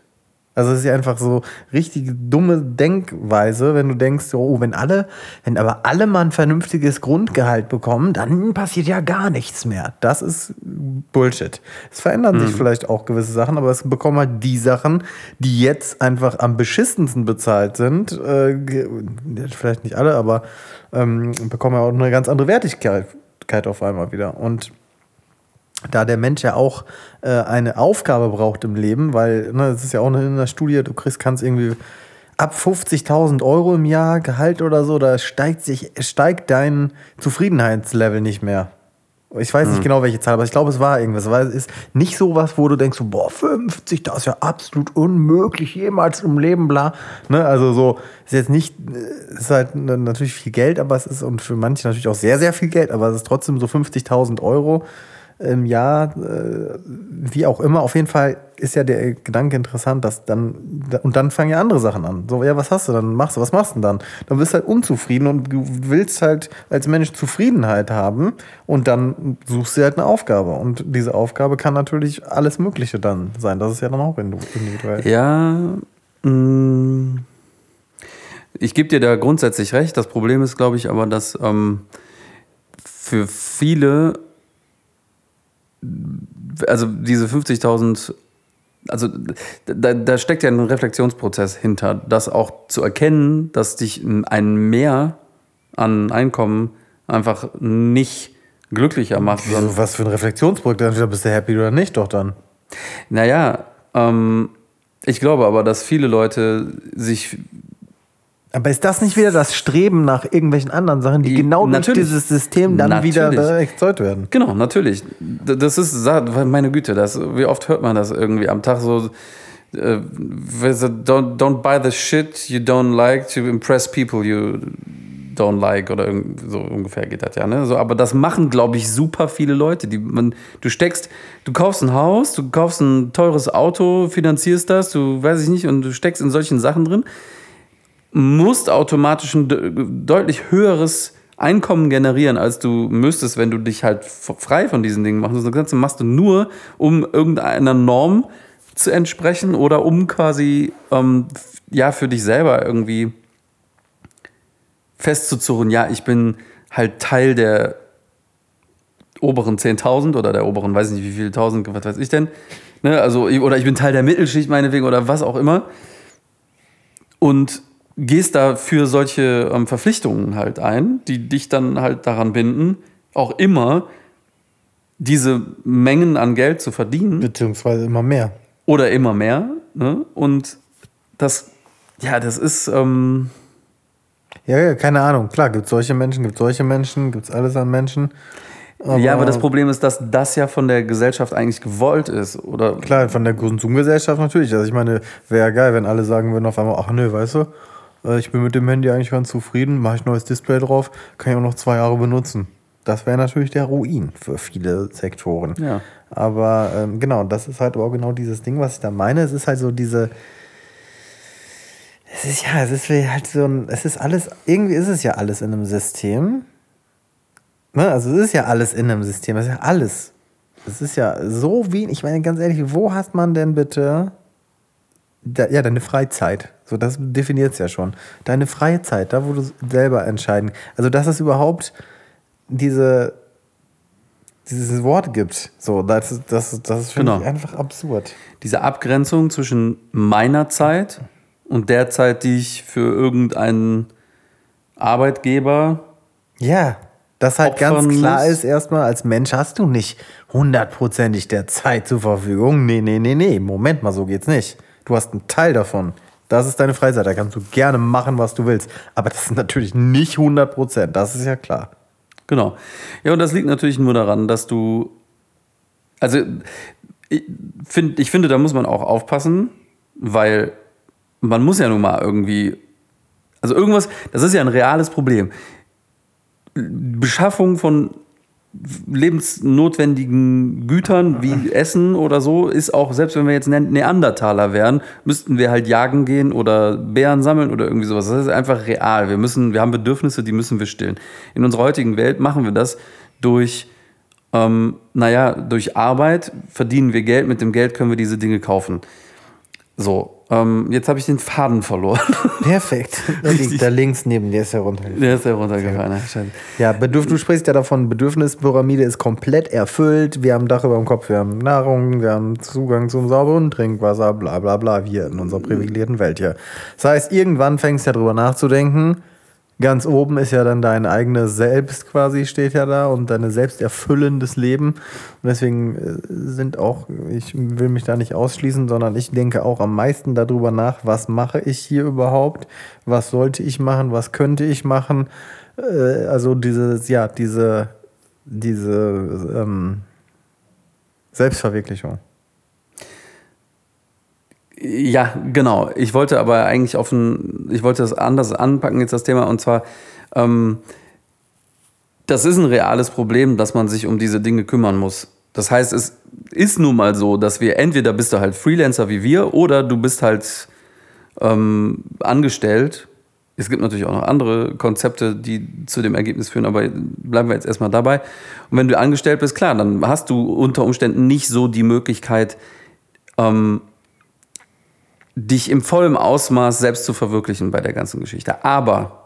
Also es ist ja einfach so richtig dumme Denkweise, wenn du denkst, oh, wenn alle, wenn aber alle mal ein vernünftiges Grundgehalt bekommen, dann passiert ja gar nichts mehr. Das ist Bullshit. Es verändern sich vielleicht auch gewisse Sachen, aber es bekommen halt die Sachen, die jetzt einfach am beschissensten bezahlt sind. Äh, vielleicht nicht alle, aber ähm, bekommen ja auch eine ganz andere Wertigkeit auf einmal wieder. Und da der Mensch ja auch äh, eine Aufgabe braucht im Leben, weil ne, es ist ja auch in der Studie, du kriegst, kannst irgendwie ab 50.000 Euro im Jahr Gehalt oder so, da steigt, sich, steigt dein Zufriedenheitslevel nicht mehr. Ich weiß nicht genau welche Zahl, aber ich glaube, es war irgendwas. Weil es ist nicht so was, wo du denkst, so, boah, 50, das ist ja absolut unmöglich, jemals im Leben, bla. Ne? Also so, ist jetzt nicht, äh, ist halt natürlich viel Geld, aber es ist, und für manche natürlich auch sehr, sehr viel Geld, aber es ist trotzdem so 50.000 Euro im Jahr, äh, wie auch immer. Auf jeden Fall ist ja der Gedanke interessant, dass dann, und dann fangen ja andere Sachen an. So, ja, was hast du dann? Machst du, was machst du denn dann? Dann bist du halt unzufrieden und du willst halt als Mensch Zufriedenheit haben und dann suchst du halt eine Aufgabe. Und diese Aufgabe kann natürlich alles Mögliche dann sein. Das ist ja dann auch individuell. Ja, mh, ich gebe dir da grundsätzlich recht. Das Problem ist, glaube ich, aber, dass ähm, für viele, also diese 50.000, also da, da steckt ja ein Reflexionsprozess hinter, das auch zu erkennen, dass dich ein Mehr an Einkommen einfach nicht glücklicher macht, Also was für ein Reflexionsprojekt, entweder bist du happy oder nicht, doch dann. Naja, ähm, ich glaube aber, dass viele Leute sich. Aber ist das nicht wieder das Streben nach irgendwelchen anderen Sachen, die Die- genau durch dieses System dann wieder Natürlich. da erzeugt werden? Genau, natürlich. Das ist, meine Güte, das, wie oft hört man das irgendwie am Tag so. Äh, du, don't, don't buy the shit you don't like to impress people you don't like oder so ungefähr geht das ja. Ne? So, aber das machen, glaube ich, super viele Leute. Die, man, du steckst, du kaufst ein Haus, du kaufst ein teures Auto, finanzierst das, du weiß ich nicht, und du steckst in solchen Sachen drin. Musst automatisch ein de deutlich höheres Einkommen generieren, als du müsstest, wenn du dich halt frei von diesen Dingen machst. Das Ganze machst du nur, um irgendeiner Norm zu entsprechen oder um quasi ähm, ja für dich selber irgendwie festzuzurren, ja, ich bin halt Teil der oberen 10.000 oder der oberen, weiß nicht wie viel tausend, was weiß ich denn. Ne, also, oder ich bin Teil der Mittelschicht meinetwegen oder was auch immer. Und gehst da für solche ähm, Verpflichtungen halt ein, die dich dann halt daran binden, auch immer diese Mengen an Geld zu verdienen Beziehungsweise immer mehr. oder immer mehr. Ne? Und das, ja, das ist, ähm, Ja, ja, keine Ahnung. Klar, gibt es solche Menschen, gibt es solche Menschen, gibt es alles an Menschen. ja, aber das Problem ist, dass das ja von der Gesellschaft eigentlich gewollt ist. Oder Klar, von der Konsumgesellschaft natürlich. Also ich meine, wäre ja geil, wenn alle sagen würden auf einmal, ach nö, weißt du, ich bin mit dem Handy eigentlich ganz zufrieden, mache ich neues Display drauf, kann ich auch noch zwei Jahre benutzen. Das wäre natürlich der Ruin für viele Sektoren. Ja. Aber ähm, genau, das ist halt auch genau dieses Ding, was ich da meine. Es ist halt so diese. Es ist ja, es ist halt so ein. Es ist alles. Irgendwie ist es ja alles in einem System. Ne? Also es ist ja alles in einem System. Es ist ja alles. Es ist ja so wie. Ich meine, ganz ehrlich, wo hast man denn bitte. Da, ja, deine Freizeit. So, das definiert es ja schon. Deine freie Zeit, da wo du selber entscheiden. Also, dass es überhaupt diese, dieses Wort gibt. So, das, das, das finde Genau. ich einfach absurd. Diese Abgrenzung zwischen meiner Zeit und der Zeit, die ich für irgendeinen Arbeitgeber Ja, das halt ganz klar ist, erstmal als Mensch hast du nicht hundertprozentig der Zeit zur Verfügung. Nee, nee, nee, nee. Moment mal, so geht's nicht. Du hast einen Teil davon. Das ist deine Freizeit. Da kannst du gerne machen, was du willst. Aber das ist natürlich nicht 100 Prozent. Das ist ja klar. Genau. Ja, und das liegt natürlich nur daran, dass du. Also, ich, find, ich finde, da muss man auch aufpassen, weil man muss ja nun mal irgendwie. Also, irgendwas, das ist ja ein reales Problem. Beschaffung von lebensnotwendigen Gütern wie Essen oder so ist auch, selbst wenn wir jetzt Ne- Neandertaler wären, müssten wir halt jagen gehen oder Bären sammeln oder irgendwie sowas. Das ist einfach real. Wir müssen, wir haben Bedürfnisse, die müssen wir stillen. In unserer heutigen Welt machen wir das durch, ähm, naja, durch Arbeit verdienen wir Geld, mit dem Geld können wir diese Dinge kaufen. So, ähm, jetzt habe ich den Faden verloren. Perfekt. Da links neben dir, ist heruntergefallen. Der ist ja runtergefallen. Scheiße. Ja, Bedürf du sprichst ja davon, Bedürfnispyramide ist komplett erfüllt. Wir haben Dach über dem Kopf, wir haben Nahrung, wir haben Zugang zum sauberen Trinkwasser, bla bla bla, hier in unserer privilegierten Welt hier. Das heißt, irgendwann fängst du ja drüber nachzudenken. Ganz oben ist ja dann dein eigenes Selbst quasi, steht ja da und deine selbsterfüllendes Leben. Und deswegen äh, sind auch, ich will mich da nicht ausschließen, sondern ich denke auch am meisten darüber nach, was mache ich hier überhaupt? Was sollte ich machen? Was könnte ich machen? Äh, also dieses, ja, diese, diese ähm, Selbstverwirklichung. Ja, genau. Ich wollte aber eigentlich auf ein, ich wollte das anders anpacken jetzt das Thema und zwar, ähm, das ist ein reales Problem, dass man sich um diese Dinge kümmern muss. Das heißt, es ist nun mal so, dass wir entweder bist du halt Freelancer wie wir oder du bist halt ähm, angestellt. Es gibt natürlich auch noch andere Konzepte, die zu dem Ergebnis führen, aber bleiben wir jetzt erstmal dabei. Und wenn du angestellt bist, klar, dann hast du unter Umständen nicht so die Möglichkeit, ähm, dich im vollen Ausmaß selbst zu verwirklichen bei der ganzen Geschichte. Aber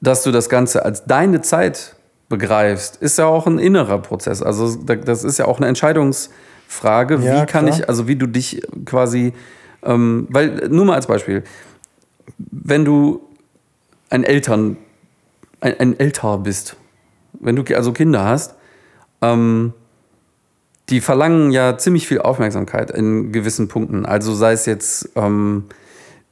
dass du das Ganze als deine Zeit begreifst, ist ja auch ein innerer Prozess. Also da- das ist ja auch eine Entscheidungsfrage. Ja, wie kann klar. ich, also wie du dich quasi, ähm, weil nur mal als Beispiel, wenn du ein Eltern, ein, ein Älter bist, wenn du also Kinder hast, ähm, die verlangen ja ziemlich viel Aufmerksamkeit in gewissen Punkten. Also sei es jetzt ähm,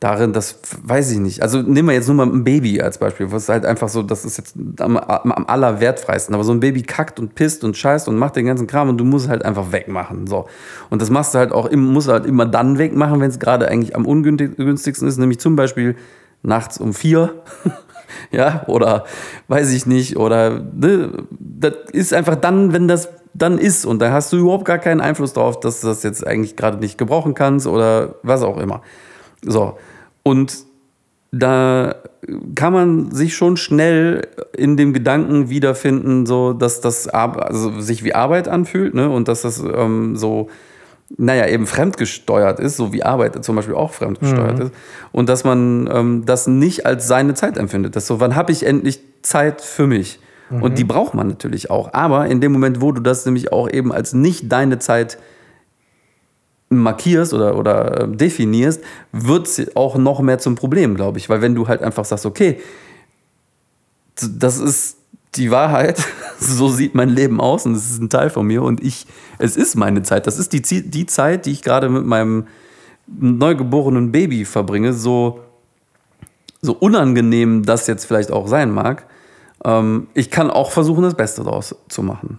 darin, das weiß ich nicht. Also nehmen wir jetzt nur mal ein Baby als Beispiel, was halt einfach so, das ist jetzt am, am, allerwertfreisten. Aber so ein Baby kackt und pisst und scheißt und macht den ganzen Kram und du musst halt einfach wegmachen. So. Und das machst du halt auch, musst du halt immer dann wegmachen, wenn es gerade eigentlich am ungünstigsten ist, nämlich zum Beispiel nachts um vier. ja, oder weiß ich nicht, oder ne, das ist einfach dann, wenn das dann ist und da hast du überhaupt gar keinen Einfluss drauf, dass du das jetzt eigentlich gerade nicht gebrauchen kannst oder was auch immer. So, und da kann man sich schon schnell in dem Gedanken wiederfinden, so dass das also sich wie Arbeit anfühlt, ne? Und dass das ähm, so, naja, eben fremdgesteuert ist, so wie Arbeit zum Beispiel auch fremdgesteuert ist. Und dass man ähm, das nicht als seine Zeit empfindet. Das so, wann habe ich endlich Zeit für mich? Und die braucht man natürlich auch. Aber in dem Moment, wo du das nämlich auch eben als nicht deine Zeit markierst oder, oder äh, definierst, wird es auch noch mehr zum Problem, glaube ich. Weil wenn du halt einfach sagst, okay, das ist die Wahrheit, so sieht mein Leben aus und es ist ein Teil von mir und ich, es ist meine Zeit. Das ist die, die Zeit, die ich gerade mit meinem neugeborenen Baby verbringe, so, so unangenehm das jetzt vielleicht auch sein mag. Ähm, ich kann auch versuchen, das Beste daraus zu machen.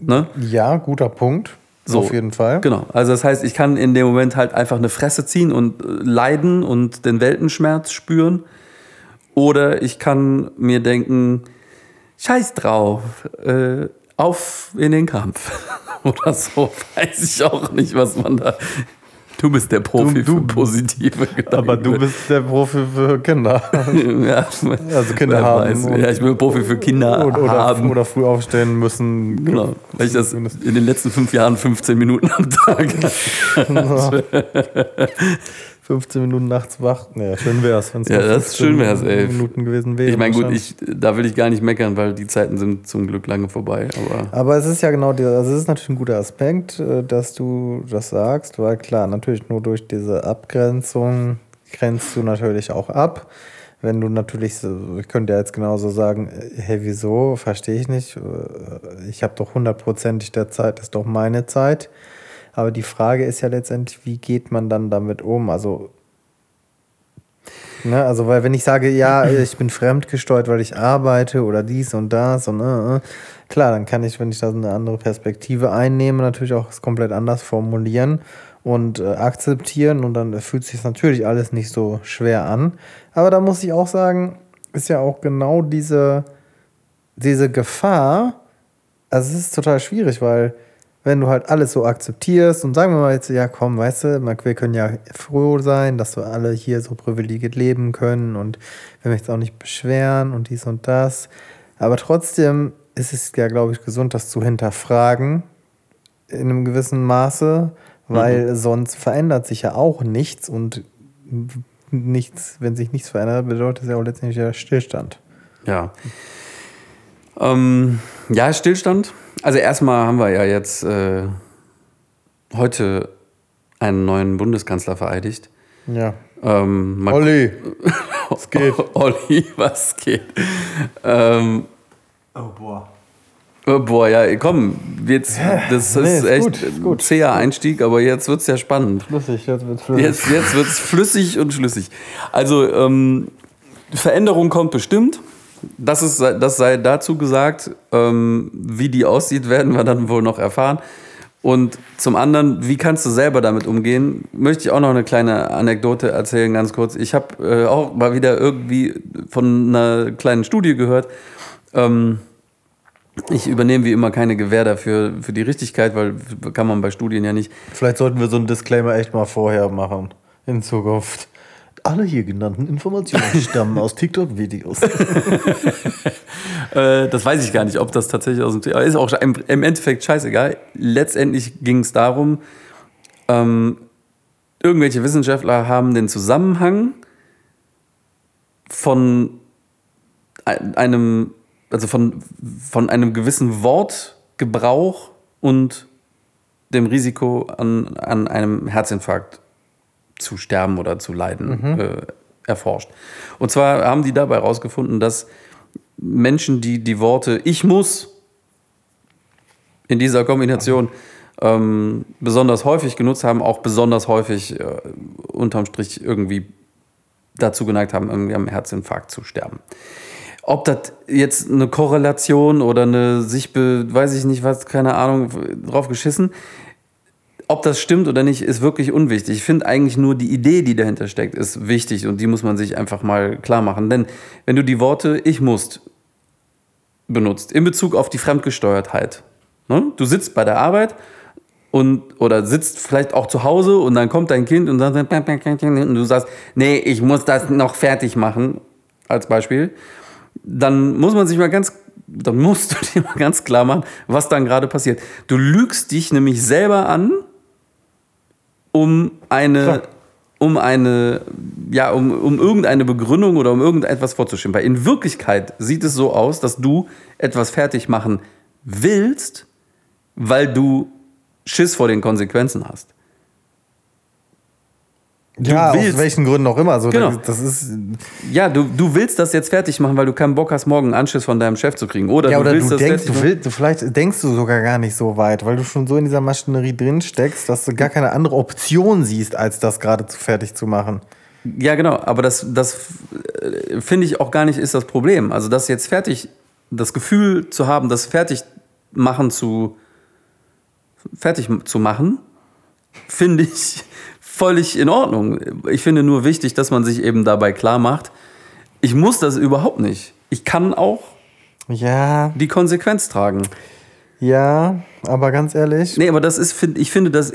Ne? Ja, guter Punkt. So, Auf jeden Fall. Genau. Also das heißt, ich kann in dem Moment halt einfach eine Fresse ziehen und äh, leiden und den Weltenschmerz spüren. Oder ich kann mir denken, scheiß drauf, äh, auf in den Kampf. Oder so, weiß ich auch nicht, was man da. Du bist der Profi Du- du- für positive Gedanken. Aber du bist der Profi für Kinder. ja, Also Kinder haben. Ja, ich bin Profi für Kinder oder, oder, haben. oder früh aufstehen müssen. Genau, weil ich das in den letzten fünf Jahren 15 Minuten am Tag. 15 Minuten nachts wach. Naja, schön wär's, wenn es Ja, das schön wär's, ey. Minuten gewesen wäre. Ich meine, gut, ich, da will ich gar nicht meckern, weil die Zeiten sind zum Glück lange vorbei. Aber Aber es ist ja genau also es ist natürlich ein guter Aspekt, äh, dass du das sagst, weil klar, natürlich nur durch diese Abgrenzung grenzt du natürlich auch ab. Wenn du natürlich, ich könnte ja jetzt genauso sagen, äh, hey, wieso, verstehe ich nicht, Äh, ich habe doch hundertprozentig der Zeit, ist doch meine Zeit. Aber die Frage ist ja letztendlich, wie geht man dann damit um? Also, ne, also weil wenn ich sage, ja, ich bin fremdgesteuert, weil ich arbeite oder dies und das und äh, äh, klar, dann kann ich, wenn ich da eine andere Perspektive einnehme, natürlich auch es komplett anders formulieren und äh, akzeptieren und dann fühlt sich natürlich alles nicht so schwer an. Aber da muss ich auch sagen, ist ja auch genau diese, diese Gefahr, also es ist total schwierig, weil wenn du halt alles so akzeptierst und sagen wir mal jetzt, ja komm, weißt du, wir können ja froh sein, dass wir alle hier so privilegiert leben können und wir möchten uns auch nicht beschweren und dies und das. Aber trotzdem ist es ja, glaube ich, gesund, das zu hinterfragen in einem gewissen Maße, weil sonst verändert sich ja auch nichts und nichts, wenn sich nichts verändert, bedeutet es ja auch letztendlich ja Stillstand. ja. Ähm, ja, Stillstand. Also erstmal haben wir ja jetzt äh, heute einen neuen Bundeskanzler vereidigt. Ja. Ähm, Olli, was geht? Olli, was geht? Ähm, Oh, boah. oh, boah, ja, komm, jetzt, das ist, nee, ist echt gut, ein gut. zäher Einstieg, aber jetzt wird es ja spannend. Flüssig, jetzt wird's flüssig. Jetzt, jetzt wird es flüssig und schlüssig. Also, ähm, Veränderung kommt bestimmt. Das, ist, das sei dazu gesagt. Ähm, wie die aussieht, werden wir dann wohl noch erfahren. Und zum anderen, wie kannst du selber damit umgehen? Möchte ich auch noch eine kleine Anekdote erzählen, ganz kurz. Ich habe äh, auch mal wieder irgendwie von einer kleinen Studie gehört. Ähm, ich übernehme wie immer keine Gewähr dafür für die Richtigkeit, weil kann man bei Studien ja nicht. Vielleicht sollten wir so einen Disclaimer echt mal vorher machen. In Zukunft. Alle hier genannten Informationen stammen aus TikTok-Videos. Äh, das weiß ich gar nicht, ob das tatsächlich aus dem Thema ist. Auch im, im Endeffekt scheißegal. Letztendlich ging es darum, ähm, irgendwelche Wissenschaftler haben den Zusammenhang von ein- einem, also von, von einem gewissen Wortgebrauch und dem Risiko an, an einem Herzinfarkt zu sterben oder zu leiden äh, erforscht. Und zwar haben die dabei herausgefunden, dass Menschen, die die Worte ich muss in dieser Kombination ähm, besonders häufig genutzt haben, auch besonders häufig äh, unterm Strich irgendwie dazu geneigt haben, irgendwie am Herzinfarkt zu sterben. Ob das jetzt eine Korrelation oder eine sich, weiß ich nicht was, keine Ahnung, drauf geschissen. Ob das stimmt oder nicht, ist wirklich unwichtig. Ich finde eigentlich nur die Idee, die dahinter steckt, ist wichtig und die muss man sich einfach mal klar machen. Denn wenn du die Worte ich muss benutzt, in Bezug auf die Fremdgesteuertheit, ne? du sitzt bei der Arbeit und oder sitzt vielleicht auch zu Hause und dann kommt dein Kind und sagt und du sagst, nee, ich muss das noch fertig machen, als Beispiel, dann muss man sich mal ganz, dann musst du dir mal ganz klar machen, was dann gerade passiert. Du lügst dich nämlich selber an, um eine, Klar. um eine, ja, um, um irgendeine Begründung oder um irgendetwas vorzuschieben. Weil in Wirklichkeit sieht es so aus, dass du etwas fertig machen willst, weil du Schiss vor den Konsequenzen hast. Ja, willst- aus welchen Gründen auch immer. Also, Genau. Das ist, Ja, du, du willst das jetzt fertig machen, weil du keinen Bock hast, morgen einen Anschiss von deinem Chef zu kriegen. Oder, ja, du oder willst du das denkst, du willst, du vielleicht denkst du sogar gar nicht so weit, weil du schon so in dieser Maschinerie drin steckst, dass du gar keine andere Option siehst, als das gerade zu fertig zu machen. Ja, genau, aber das, das äh, finde ich auch gar nicht ist das Problem. Also das jetzt fertig, das Gefühl zu haben, das fertig machen zu fertig zu machen, finde ich völlig in Ordnung. Ich finde nur wichtig, dass man sich eben dabei klar macht, ich muss das überhaupt nicht. Ich kann auch Ja, die Konsequenz tragen. ja, aber ganz ehrlich, Nee, aber das ist, ich finde das,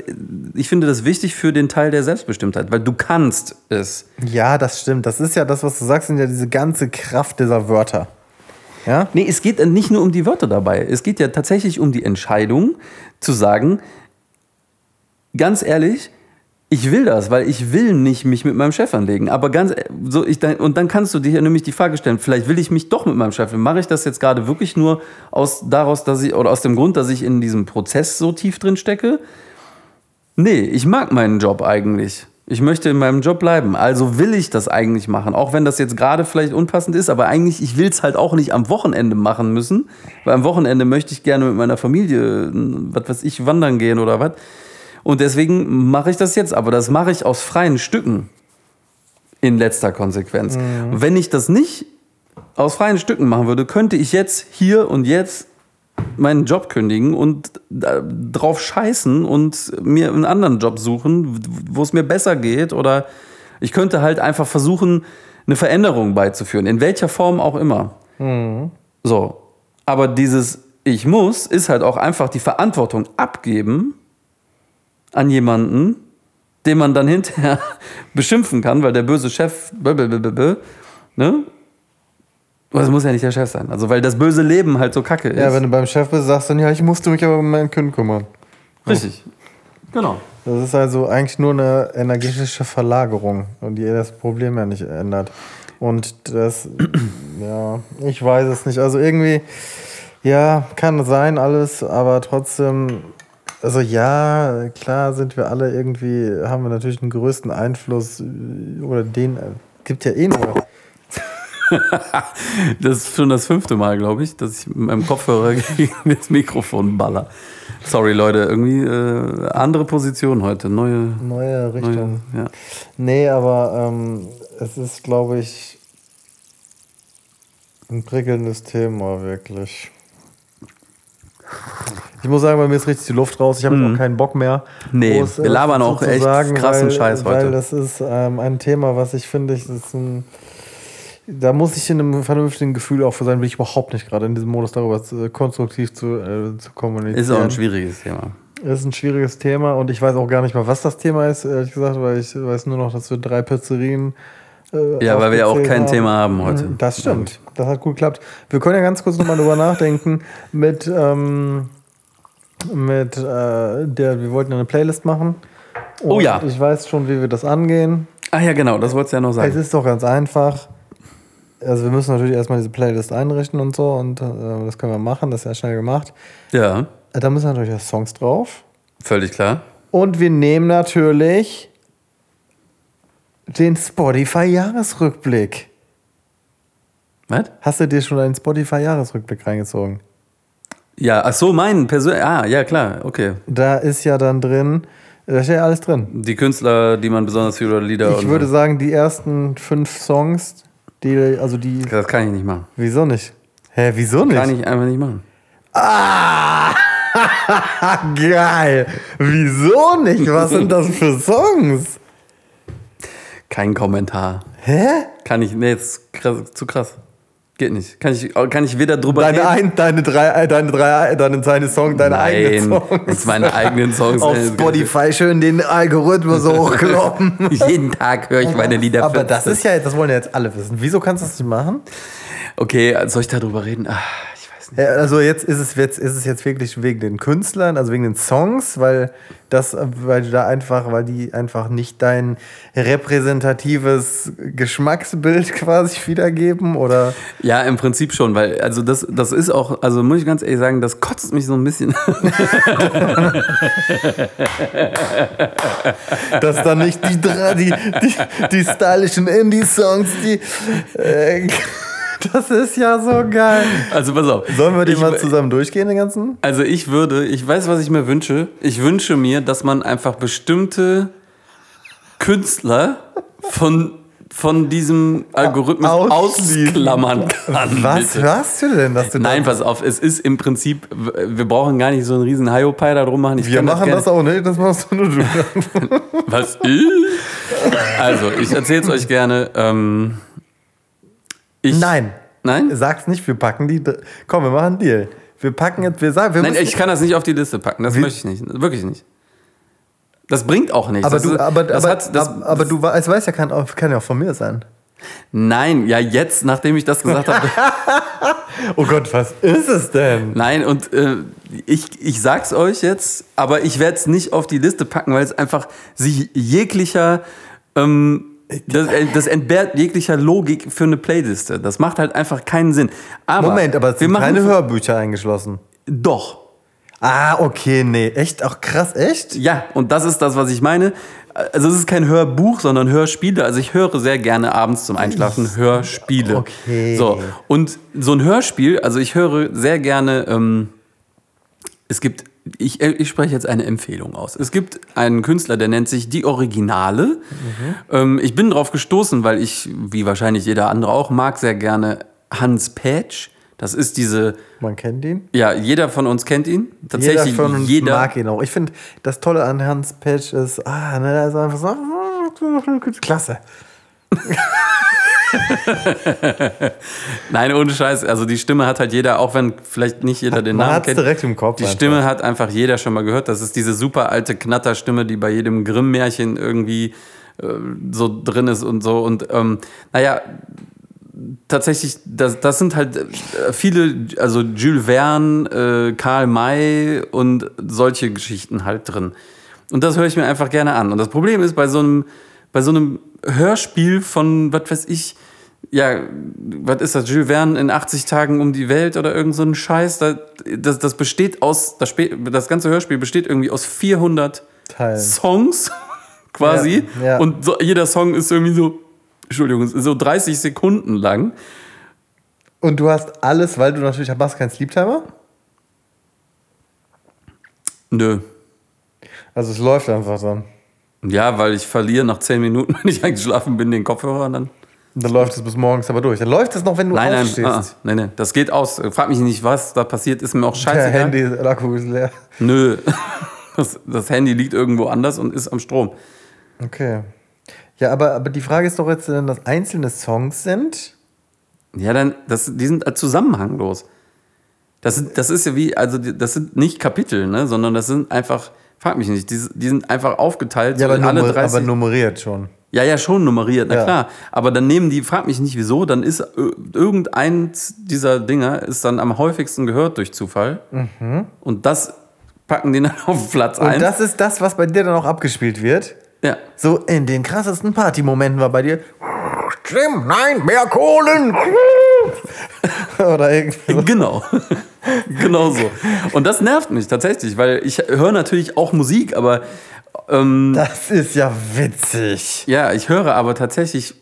ich finde das wichtig für den Teil der Selbstbestimmtheit, weil du kannst es. ja, das stimmt. Das ist ja das, was du sagst, sind ja diese ganze Kraft dieser Wörter. Ja? Nee, es geht nicht nur um die Wörter dabei. Es geht ja tatsächlich um die Entscheidung zu sagen, ganz ehrlich, ich will das, weil ich will nicht mich mit meinem Chef anlegen. Aber ganz e- so, ich, und dann kannst du dir nämlich die Frage stellen, vielleicht will ich mich doch mit meinem Chef. Mache ich das jetzt gerade wirklich nur aus daraus, dass ich oder aus dem Grund, dass ich in diesem Prozess so tief drin stecke? Nee, ich mag meinen Job eigentlich. Ich möchte in meinem Job bleiben. Also will ich das eigentlich machen. Auch wenn das jetzt gerade vielleicht unpassend ist, aber eigentlich, ich will es halt auch nicht am Wochenende machen müssen. Weil am Wochenende möchte ich gerne mit meiner Familie, was weiß ich, wandern gehen oder was. Und deswegen mache ich das jetzt. Aber das mache ich aus freien Stücken. In letzter Konsequenz. Und wenn ich das nicht aus freien Stücken machen würde, könnte ich jetzt hier und jetzt meinen Job kündigen und drauf scheißen und mir einen anderen Job suchen, wo es mir besser geht. Oder ich könnte halt einfach versuchen, eine Veränderung beizuführen, in welcher Form auch immer. So. Aber dieses Ich muss ist halt auch einfach die Verantwortung abgeben an jemanden, den man dann hinterher beschimpfen kann, weil der böse Chef, blablabla, ne? Aber es muss ja nicht der Chef sein. Also, weil das böse Leben halt so kacke ist. Ja, wenn du beim Chef bist, sagst du dann, ja, ich musste mich aber um meinen Kind kümmern. Richtig. Genau. Das ist also eigentlich nur eine energetische Verlagerung und die das Problem ja nicht ändert. Und das, ja, ich weiß es nicht. Also irgendwie, ja, kann sein alles, aber trotzdem, also ja, klar sind wir alle irgendwie, haben wir natürlich den größten Einfluss äh, oder den, äh, gibt ja eh nur. Das ist schon das fünfte Mal, glaube ich, dass ich mit meinem Kopfhörer gegen das Mikrofon baller. Sorry, Leute, irgendwie äh, andere Position heute. Neue, Neue Richtung. neue ja. Nee, aber ähm, es ist, glaube ich, ein prickelndes Thema, wirklich. Ich muss sagen, bei mir ist richtig die Luft raus. Ich habe jetzt auch keinen Bock mehr. Nee, groß, wir labern auch echt krassen Scheiß heute. Weil das ist ähm, ein Thema, was ich finde, ich, ein, da muss ich in einem vernünftigen Gefühl auch für sein, will ich überhaupt nicht gerade in diesem Modus darüber zu, konstruktiv zu, äh, zu kommunizieren. Ist auch ein schwieriges Thema. ist ein schwieriges Thema und ich weiß auch gar nicht mal, was das Thema ist, ehrlich gesagt, weil ich weiß nur noch, dass wir drei Pizzerien. Äh, Ja, weil wir ja auch kein Thema haben heute. Das stimmt. Das hat gut geklappt. Wir können ja ganz kurz nochmal drüber nachdenken mit, ähm, mit äh, der, wir wollten ja eine Playlist machen. Oh ja. Ich weiß schon, wie wir das angehen. Ach ja, genau, das wolltest du ja noch Es sagen. ist doch ganz einfach. Also wir müssen natürlich erstmal diese Playlist einrichten und so und äh, das können wir machen, das ist ja schnell gemacht. Ja, Äh, Da müssen natürlich auch Songs drauf. völlig klar. Und wir nehmen natürlich den Spotify-Jahresrückblick. Was? Hast du dir schon einen Spotify-Jahresrückblick reingezogen? Ja, ach so, mein persönlich. Ah, ja, klar, okay. Da ist ja dann drin, da steht ja alles drin. Die Künstler, die man besonders fühlt oder Lieder. Ich würde so. sagen, die ersten fünf Songs, die, also die, Das kann ich nicht machen. wieso nicht? Hä, wieso nicht? Kann ich einfach nicht machen. Ah, geil. Wieso nicht? Was sind das für Songs? Kein Kommentar. Hä? Kann ich, nee, das ist krass, zu krass. Geht nicht. Kann ich, kann ich weder drüber Deine, reden. ein, deine drei, äh, deine drei, deine, deine Song, deine eigenen Nein, Songs. jetzt meine eigenen Songs. Auf Spotify schön den Algorithmus hochkloppen. Jeden Tag höre ich meine Lieder. Aber das 15. ist ja, das wollen ja jetzt alle wissen. Wieso kannst du das nicht machen? Okay, soll ich darüber reden? Nicht. Ja, Also jetzt ist es jetzt ist es jetzt wirklich wegen den Künstlern, also wegen den Songs, weil das, weil du da einfach, weil die einfach nicht dein repräsentatives Geschmacksbild quasi wiedergeben oder Ja, im Prinzip schon, weil, also das, das ist auch, also muss ich ganz ehrlich sagen, das kotzt mich so ein bisschen. dass dann nicht die die, die, die stylischen Indie-Songs, die äh, das ist ja so geil. Also pass auf. Sollen wir die Ich- mal zusammen durchgehen, den ganzen? Also ich würde, ich weiß, was ich mir wünsche. Ich wünsche mir, dass man einfach bestimmte Künstler von, von diesem Algorithmus ausklammern kann. Was bitte. hörst du denn, dass du Nein, pass auf, es ist im Prinzip, wir brauchen gar nicht so einen riesen Hiopai da drum machen. Ich Wir machen gerne- das auch nicht, das machst du nur du. Was? Ich? Also, ich erzähle es euch gerne. Ähm, ich, Nein. Nein? Sag's nicht, wir packen die. Komm, wir machen einen Deal. Wir packen jetzt, wir sagen, wir Nein, ich kann das nicht auf die Liste packen. Das möchte ich nicht. Wirklich nicht. Das bringt auch nichts. aber das du, aber, das aber, hat, das, aber, du weißt, weiß ja, kann, kann ja auch von mir sein. Nein, ja, jetzt, nachdem ich das gesagt habe. Oh Gott, was ist es denn? Nein, und äh, ich, ich sag's euch jetzt, aber ich werde es nicht auf die Liste packen, weil es einfach sich jeglicher. Ähm, das, äh, das entbehrt jeglicher Logik für eine Playliste. Das macht halt einfach keinen Sinn. Aber Moment, aber es sind keine Hörbücher eingeschlossen. Doch. Ah, okay, nee. Echt? Auch krass, echt? Ja, und das ist das, was ich meine. Also es ist kein Hörbuch, sondern Hörspiele. Also ich höre sehr gerne abends zum Einschlafen Hörspiele. Okay. So, und so ein Hörspiel, also ich höre sehr gerne, ähm, es gibt, ich, ich spreche jetzt eine Empfehlung aus. Es gibt einen Künstler, der nennt sich Die Originale. Ähm, ich bin drauf gestoßen, weil ich, wie wahrscheinlich jeder andere auch, mag sehr gerne Hans Petsch. Das ist diese, Man kennt ihn. ja, jeder von uns kennt ihn. Tatsächlich jeder von uns jeder. mag ihn auch. Ich finde, das Tolle an Hans Patch ist, ah, ne, da ist einfach so, klasse. Nein, ohne Scheiß. Also die Stimme hat halt jeder, auch wenn vielleicht nicht jeder den Man Namen kennt. direkt im Kopf Die einfach. Stimme hat einfach jeder schon mal gehört. Das ist diese super alte Knatterstimme, die bei jedem Grimm-Märchen irgendwie äh, so drin ist und so. Und ähm, naja, tatsächlich, das, das sind halt äh, viele, also Jules Verne, äh, Karl May und solche Geschichten halt drin. Und das höre ich mir einfach gerne an. Und das Problem ist, bei so einem, bei so einem Hörspiel von, was weiß ich, ja, was ist das, Jules Verne in 80 Tagen um die Welt oder irgend so ein Scheiß, das, das, das besteht aus, das, das ganze Hörspiel besteht irgendwie aus 400 Teilen. Songs quasi. Ja, ja. Und so, jeder Song ist irgendwie so, Entschuldigung, so 30 Sekunden lang. Und du hast alles, weil du natürlich hast keinen Sleeptimer. Nö. Also es läuft einfach dann. Ja, weil ich verliere nach 10 Minuten, wenn ich eingeschlafen bin, den Kopfhörer dann. Dann läuft es bis morgens aber durch. Dann läuft es noch, wenn du Nein, nein, aufstehst. ah, nein, nein, das geht aus. Frag mich nicht, was da passiert, ist mir auch Der scheißegal. Handy-Akku ist leer. Nö. Das, das Handy liegt irgendwo anders und ist am Strom. Okay. Ja, aber, aber die Frage ist doch jetzt, wenn das einzelne Songs sind. Ja, dann, das, die sind zusammenhanglos. Das, sind- das ist ja wie, also das sind nicht Kapitel, ne, sondern das sind einfach, frag mich nicht, die, die sind einfach aufgeteilt. Ja, aber, alle nummer, 30 aber nummeriert schon. Ja, ja, schon nummeriert, na Ja. klar. Aber dann nehmen die, frag mich nicht wieso, dann ist ir- irgendeins dieser Dinger ist dann am häufigsten gehört durch Zufall. Und das packen die dann auf Platz Mhm. Und 1. das ist das, was bei dir dann auch abgespielt wird. ja. So in den krassesten Partymomenten war bei dir. Jim, nein, mehr Kohlen! Oder irgendwie. so. Genau. genau so. Und das nervt mich tatsächlich, weil ich höre natürlich auch Musik, aber ähm, Das ist ja witzig. ja, ich höre aber tatsächlich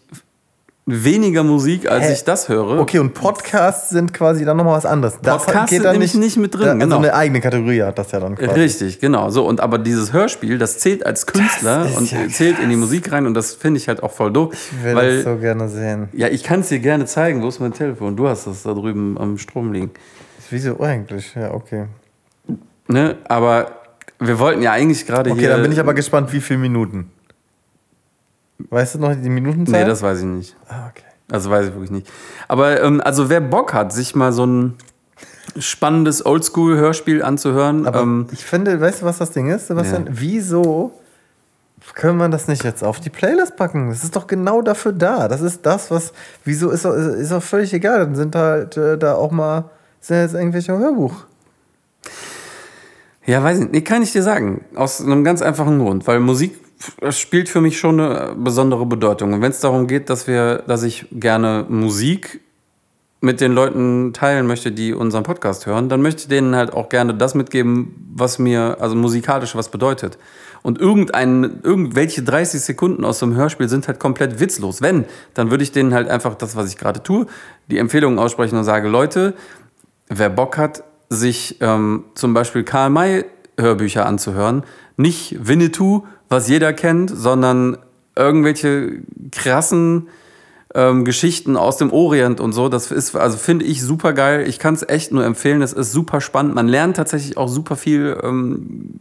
weniger Musik, als Hä? ich das höre. Okay, und Podcasts sind quasi dann nochmal was anderes. Das Podcasts geht dann nämlich nicht mit drin, Da, also genau. eine eigene Kategorie hat das ja dann quasi. Richtig, genau. So, und aber dieses Hörspiel, das zählt als Künstler und ja zählt in die Musik rein und das finde ich halt auch voll doof. Ich will weil, das so gerne sehen. ja, ich kann es dir gerne zeigen. Wo ist mein Telefon? Du hast das da drüben am Strom liegen. Wieso eigentlich? Ja, okay. Ne? Aber wir wollten ja eigentlich gerade Okay, hier. dann bin ich aber gespannt, wie viele Minuten. Weißt du noch die Minutenzahl? Nee, das weiß ich nicht. Ah, okay. Also weiß ich wirklich nicht. Aber ähm, also wer Bock hat, sich mal so ein spannendes Oldschool-Hörspiel anzuhören, Aber ähm, ich finde, weißt du, was das Ding ist, Sebastian? Wieso können wir das nicht jetzt auf die Playlist packen? Das ist doch genau dafür da. Das ist das, was. Wieso ist doch, ist doch völlig egal. Dann sind halt äh, da auch mal. Sind jetzt irgendwelche Hörbuch. Ja, weiß ich nicht. Nee, kann ich dir sagen. Aus einem ganz einfachen Grund. Weil Musik spielt für mich schon eine besondere Bedeutung. Und wenn es darum geht, dass wir, dass ich gerne Musik mit den Leuten teilen möchte, die unseren Podcast hören, dann möchte ich denen halt auch gerne das mitgeben, was mir, also musikalisch was bedeutet. Und irgendein, irgendwelche 30 Sekunden aus so einem Hörspiel sind halt komplett witzlos. Wenn, dann würde ich denen halt einfach das, was ich gerade tue, die Empfehlungen aussprechen und sage, Leute, wer Bock hat, sich ähm, zum Beispiel Karl May Hörbücher anzuhören, nicht Winnetou, was jeder kennt, sondern irgendwelche krassen ähm, Geschichten aus dem Orient und so. Das ist, also finde ich super geil. Ich kann es echt nur empfehlen. Es ist super spannend. Man lernt tatsächlich auch super viel. Ähm,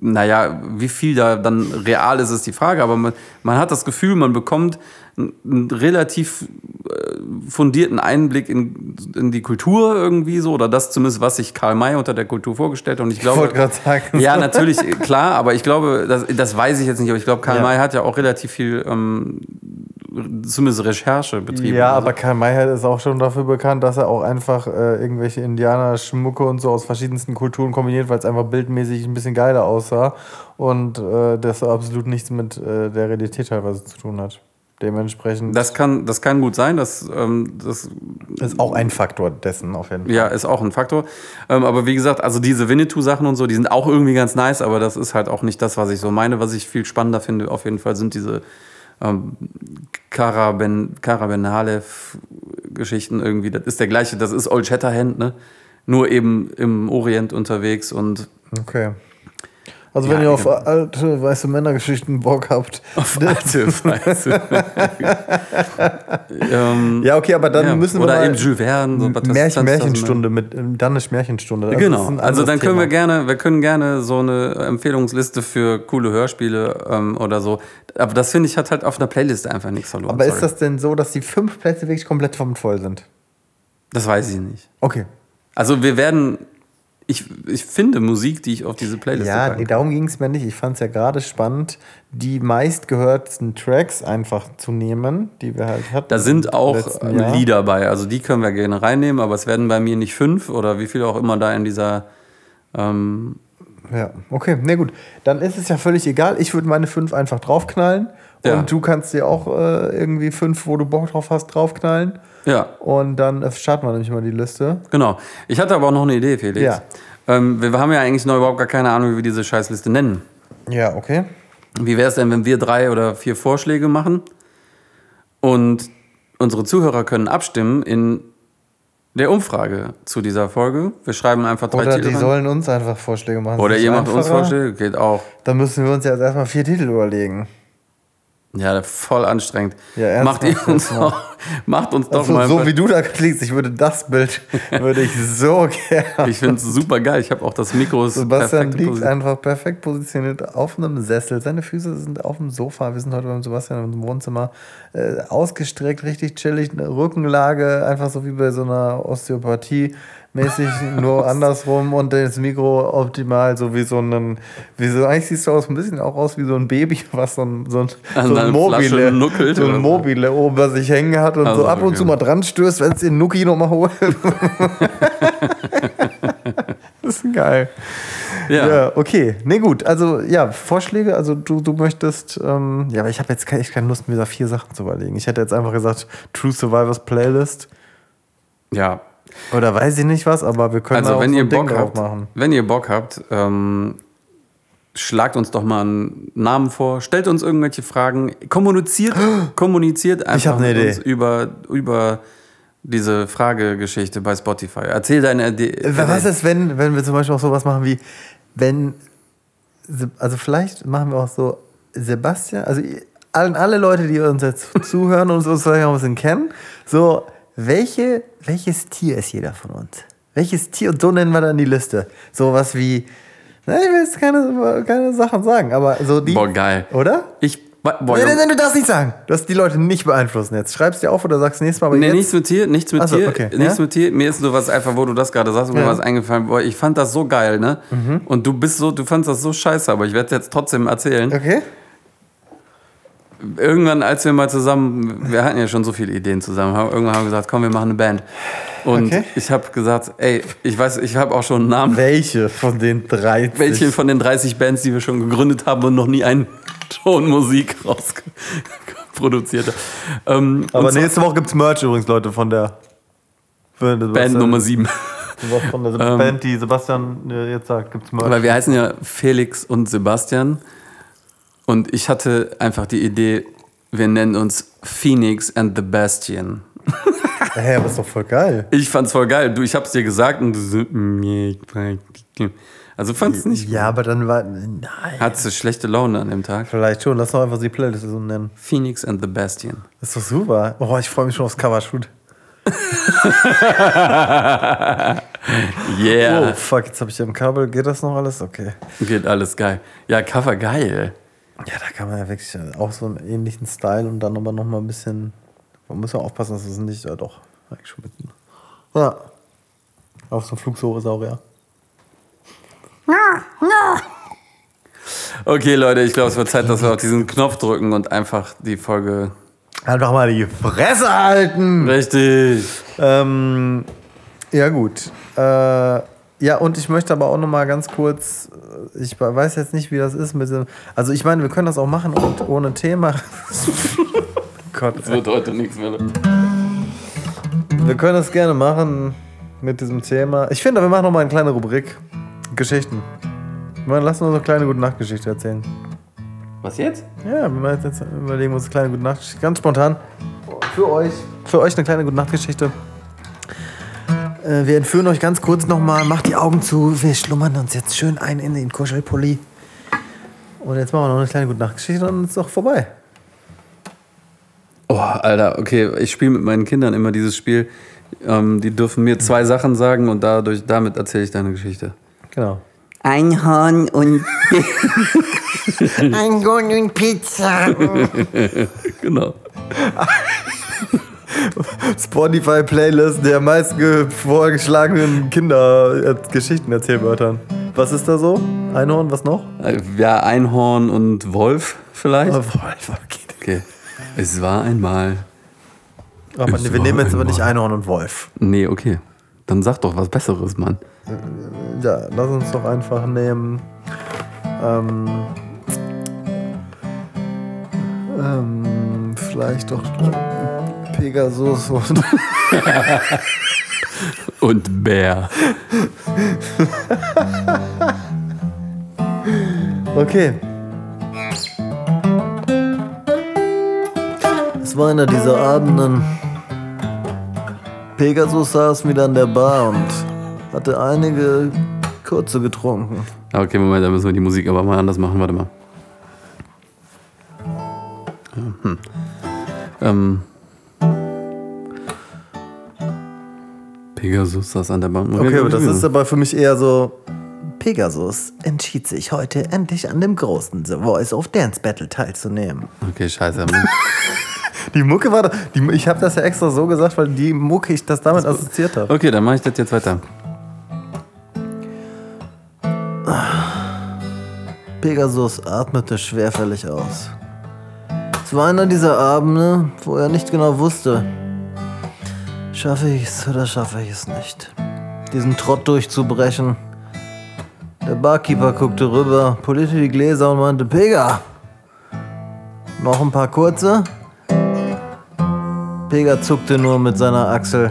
naja, wie viel da dann real ist, ist die Frage. Aber man, man hat das Gefühl, man bekommt einen, relativ äh, fundierten Einblick in, in die Kultur irgendwie so, oder das zumindest, was sich Karl May unter der Kultur vorgestellt hat. Und ich glaube, wollte gerade sagen. ja, natürlich, klar, aber ich glaube, das, das weiß ich jetzt nicht, aber ich glaube, Karl Ja. May hat ja auch relativ viel, ähm, zumindest Recherche betrieben. Ja, aber Karl May ist auch schon dafür bekannt, dass er auch einfach äh, irgendwelche Indianer-Schmucke und so aus verschiedensten Kulturen kombiniert, weil es einfach bildmäßig ein bisschen geiler aussah und äh, das absolut nichts mit äh, der Realität teilweise zu tun hat. Dementsprechend Das kann, das kann gut sein, das, ähm, das ist auch ein Faktor dessen auf jeden Fall. ja, ist auch ein Faktor. Ähm, aber wie gesagt, also diese Winnetou-Sachen und so, die sind auch irgendwie ganz nice, aber das ist halt auch nicht das, was ich so meine. Was ich viel spannender finde, auf jeden Fall, sind diese ähm, Karaben, Karabenalev-Geschichten irgendwie. Das ist der gleiche, das ist Old Shatterhand, ne? Nur eben im Orient unterwegs und Okay. Also Ja, wenn ihr auf genau. alte weiße Männergeschichten Bock habt. auf alte Weise. ähm, Ja, okay, aber dann ja, müssen wir oder mal eben Jules Verne. So, das- Märchen, Märchenstunde mit dann ist Märchenstunde. Ist Genau, ein also dann können Thema. wir gerne, wir können gerne so eine Empfehlungsliste für coole Hörspiele ähm, oder so. Aber das finde ich hat halt auf einer Playlist einfach nichts verloren. Aber ist sorry. das denn so, dass die fünf Plätze wirklich komplett voll sind? Das weiß ich nicht. Okay. Also wir werden, ich, ich finde Musik, die ich auf diese Playlist Ja, nee, darum ging es mir nicht. Ich fand es ja gerade spannend, die meistgehörtesten Tracks einfach zu nehmen, die wir halt hatten. Da sind auch Jahr. Lieder bei, also die können wir gerne reinnehmen, aber es werden bei mir nicht fünf oder wie viel auch immer da in dieser ähm, Ja, okay, nee, gut. Dann ist es ja völlig egal. Ich würde meine fünf einfach draufknallen. Ja. Und du kannst dir auch äh, irgendwie fünf, wo du Bock drauf hast, draufknallen. Ja, Und dann äh, starten wir nämlich mal die Liste. genau. Ich hatte aber auch noch eine Idee, Felix. Ja. Ähm, wir haben ja eigentlich noch überhaupt gar keine Ahnung, wie wir diese Scheißliste nennen. Ja, okay. Wie wäre es denn, wenn wir drei oder vier Vorschläge machen und unsere Zuhörer können abstimmen in der Umfrage zu dieser Folge? Wir schreiben einfach drei Oder Titel. die rein. sollen uns einfach Vorschläge machen. oder ihr macht uns? Vorschläge, geht auch. Dann müssen wir uns jetzt erstmal vier Titel überlegen. Ja, voll anstrengend. Ja, macht, ernsthaft ihr uns auch, macht uns doch Also, mal. so wie du da klingst, ich würde das Bild, würde ich so gerne. ich finde es super geil. Ich habe auch das Mikro. Sebastian liegt positioniert. einfach perfekt positioniert auf einem Sessel. Seine Füße sind auf dem Sofa. Wir sind heute beim Sebastian im Wohnzimmer. Äh, ausgestreckt, richtig chillig. Eine Rückenlage, einfach so wie bei so einer Osteopathie. Mäßig nur andersrum und das Mikro optimal, so wie so ein, wie so, eigentlich siehst du aus ein bisschen auch aus wie so ein Baby, was so ein, so ein, so ein Mobile, so ein. Mobile oben bei sich hängen hat und Also, so ab und okay. zu mal dran stößt, wenn es den Nuki nochmal holt. das ist geil. Ja. Ja, okay. Nee, gut. Also, ja, Vorschläge. Also, du, du möchtest. Ähm, ja, aber ich habe jetzt keine, echt keine Lust, mir da vier Sachen zu überlegen. Ich hätte jetzt einfach gesagt, True Survivors Playlist. ja. Oder weiß ich nicht was, aber wir können Also auch wenn ihr Ding Bock drauf habt, machen. wenn ihr Bock habt, ähm, schlagt uns doch mal einen Namen vor, stellt uns irgendwelche Fragen, kommuniziert, kommuniziert einfach eine mit Idee. uns über, über diese Fragegeschichte bei Spotify. Erzähl deine Idee. Äh, Was ist, wenn, wenn wir zum Beispiel auch sowas machen wie, wenn. Also, vielleicht machen wir auch so, Sebastian, also allen, alle Leute, die uns jetzt zuhören und uns vielleicht auch ein bisschen kennen, so, welche, welches Tier ist jeder von uns? Welches Tier? Und so nennen wir dann die Liste. Sowas wie, na, ich will jetzt keine, keine Sachen sagen, aber so die. Boah, geil. Oder? Ich, boah, Nein, nein, nein, du darfst nicht sagen. Du darfst die Leute nicht beeinflussen jetzt. Schreib's dir auf oder sagst nächstes Mal. Aber Nee, jetzt, nichts mit dir, nichts mit so, dir, okay. nichts Ja? mit dir. Mir ist nur was einfach, wo du das gerade sagst, mir Ja. Mhm. was eingefallen. Boah, ich fand das so geil, ne? Und du bist so, du fandst das so scheiße, aber ich werde jetzt trotzdem erzählen. Okay. Irgendwann, als wir mal zusammen, wir hatten ja schon so viele Ideen zusammen, haben, irgendwann haben wir gesagt, komm, wir machen eine Band. Und Okay. ich habe gesagt, ey, ich weiß, ich habe auch schon einen Namen. Welche von den drei? Welche von den 30 Bands, die wir schon gegründet haben und noch nie einen Ton Musik rausproduziert haben. Ähm, Aber nächste Woche gibt's Merch übrigens, Leute, von der Band Nummer 7. Von der Ähm, Band, die Sebastian äh, jetzt sagt, gibt's Merch. Weil wir heißen ja Felix und Sebastian. Und ich hatte einfach die Idee, wir nennen uns Phoenix and the Bastion. Hä, aber ist doch voll geil. Ich fand's voll geil. Du, ich hab's dir gesagt und du so, "Mm, nee, ich weiß nicht." Also fand's nicht. Ja, aber dann war. Nein. Hattest du schlechte Laune an dem Tag? Vielleicht schon, lass doch einfach die Playlist so nennen. Phoenix and the Bastion. Das ist doch super. Oh, ich freue mich schon aufs Covershoot. Yeah. Oh, fuck, jetzt habe ich hier im Kabel. Geht das noch alles? Okay. Geht alles geil. Ja, Cover geil. Ja, da kann man ja wirklich auch so einen ähnlichen Style und dann aber noch mal ein bisschen Man muss ja aufpassen, dass es nicht, ja doch, eigentlich schon mitten. Ja. Auf so einem Flugsaurier. Okay, Leute, ich glaube, es wird Zeit, dass wir auf diesen Knopf drücken und einfach die Folge. Einfach mal die Fresse halten! Richtig. Ähm, ja, gut. Äh, ja, und ich möchte aber auch noch mal ganz kurz, ich weiß jetzt nicht, wie das ist mit dem, also ich meine, wir können das auch machen und ohne Thema. Gott, Es wird heute nichts mehr. wir können das gerne machen mit diesem Thema. Ich finde, wir machen noch mal eine kleine Rubrik. Geschichten. Wir lassen uns eine kleine Gute-Nacht-Geschichte erzählen. Was jetzt? Ja, wir jetzt überlegen uns eine kleine Gute-Nacht-Geschichte. Ganz spontan. Für euch. Für euch eine kleine Gute-Nacht-Geschichte. Äh, wir entführen euch ganz kurz nochmal. Macht die Augen zu. Wir schlummern uns jetzt schön ein in den Kuschelpulli. Und jetzt machen wir noch eine kleine Gute-Nacht-Geschichte und dann ist es auch vorbei. Oh, Alter, okay, ich spiele mit meinen Kindern immer dieses Spiel. Ähm, die dürfen mir zwei Sachen sagen und dadurch, damit erzähle ich deine Geschichte. Genau. Einhorn und Einhorn und Pizza. Genau. Spotify-Playlist der meisten ge- vorgeschlagenen Kinder-Geschichten-Erzählwörtern. Was ist da so? Einhorn, was noch? Äh, Ja, Einhorn und Wolf vielleicht. Oh, boah, okay. Okay. Es war einmal. Aber Es wir nehmen jetzt aber einmal. nicht Einhorn und Wolf. Nee, okay. Dann sag doch was Besseres, Mann. Ja, lass uns doch einfach nehmen. Ähm, ähm, vielleicht doch Pegasus und. Und Bär. Okay. Es war einer dieser Abenden. Pegasus saß wieder an der Bar und hatte einige kurze getrunken. Okay, Moment, da müssen wir die Musik aber mal anders machen. Warte mal. Hm. Ähm. Pegasus saß an der Bank. Okay, aber das ist aber für mich eher so. Pegasus entschied sich heute endlich an dem großen The Voice of Dance Battle teilzunehmen. Okay, scheiße. Die Mucke war da. Die, ich habe das ja extra so gesagt, weil die Mucke ich das damit assoziiert habe. Okay, dann mache ich das jetzt weiter. Pegasus atmete schwerfällig aus. Es war einer dieser Abende, wo er nicht genau wusste, schaffe ich es oder schaffe ich es nicht. Diesen Trott durchzubrechen. Der Barkeeper guckte rüber, polierte die Gläser und meinte, Pega, noch ein paar kurze? Pega zuckte nur mit seiner Achsel.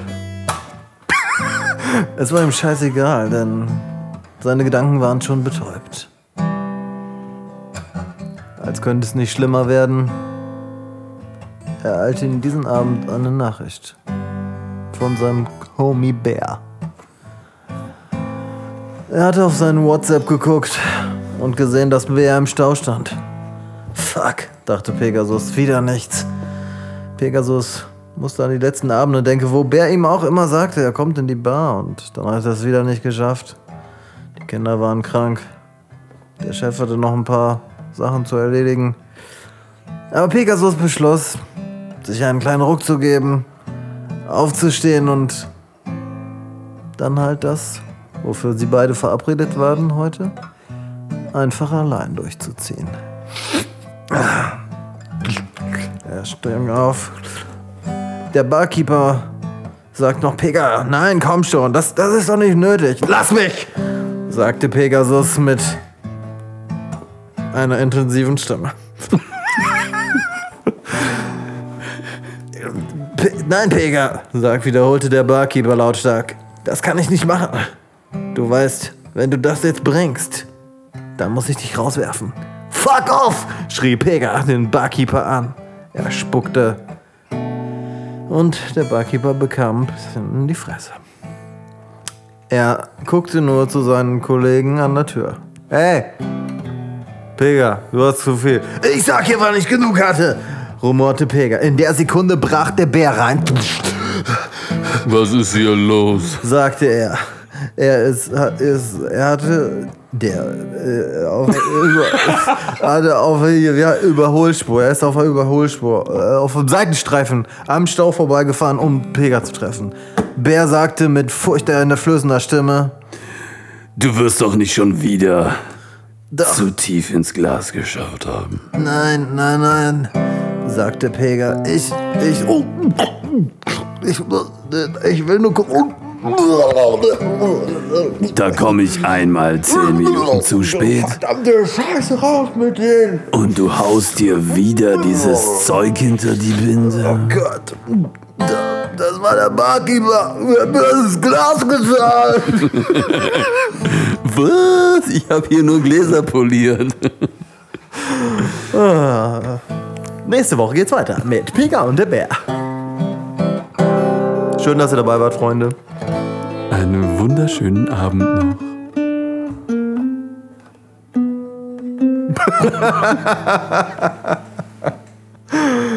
es war ihm scheißegal, denn seine Gedanken waren schon betäubt. Als könnte es nicht schlimmer werden, ereilte ihn diesen Abend eine Nachricht von seinem Homie Bär. Er hatte auf seinen WhatsApp geguckt und gesehen, dass Bär im Stau stand. Fuck, dachte Pegasus, wieder nichts. Pegasus musste an die letzten Abende denken, wo Bär ihm auch immer sagte, er kommt in die Bar und dann hat er es wieder nicht geschafft. Die Kinder waren krank. Der Chef hatte noch ein paar Sachen zu erledigen. Aber Pegasus beschloss, sich einen kleinen Ruck zu geben, aufzustehen und dann halt das, wofür sie beide verabredet waren heute, einfach allein durchzuziehen. Er sprang auf. Der Barkeeper sagt noch, Pega, nein, komm schon, das, das ist doch nicht nötig. Lass mich! sagte Pegasus mit einer intensiven Stimme. Pe Nein, Pega, sagt, wiederholte der Barkeeper lautstark. Das kann ich nicht machen. Du weißt, wenn du das jetzt bringst, dann muss ich dich rauswerfen. Fuck off! schrie Pega den Barkeeper an. Er spuckte und der Barkeeper bekam ein bisschen in die Fresse. Er guckte nur zu seinen Kollegen an der Tür. Hey, Pega, du hast zu viel. Ich sag hier, wann ich genug hatte, rumorte Pega. In der Sekunde brach der Bär rein, Was ist hier los? sagte er. er ist, hat- ist er hatte der äh, auf, über, hatte auf ja, Überholspur. Er ist auf der Überholspur äh, auf dem Seitenstreifen am Stau vorbeigefahren, um Pega zu treffen. Bär sagte mit furchterflößender Stimme: Du wirst doch nicht schon wieder Doch. zu tief ins Glas geschaut haben. Nein, nein, nein, sagte Pega. Ich, ich, oh, ich, ich will nur gucken. Da komme ich einmal zehn Minuten zu spät Verdammte Scheiße raus mit denen. und du haust dir wieder dieses Zeug hinter die Binde. Gott, da- das war der Barkeeper. Wir haben das Glas gezahlt. Was? Ich habe hier nur Gläser poliert. Nächste Woche geht's weiter mit Pega und der Bär. Schön, dass ihr dabei wart, Freunde. Einen wunderschönen Abend noch.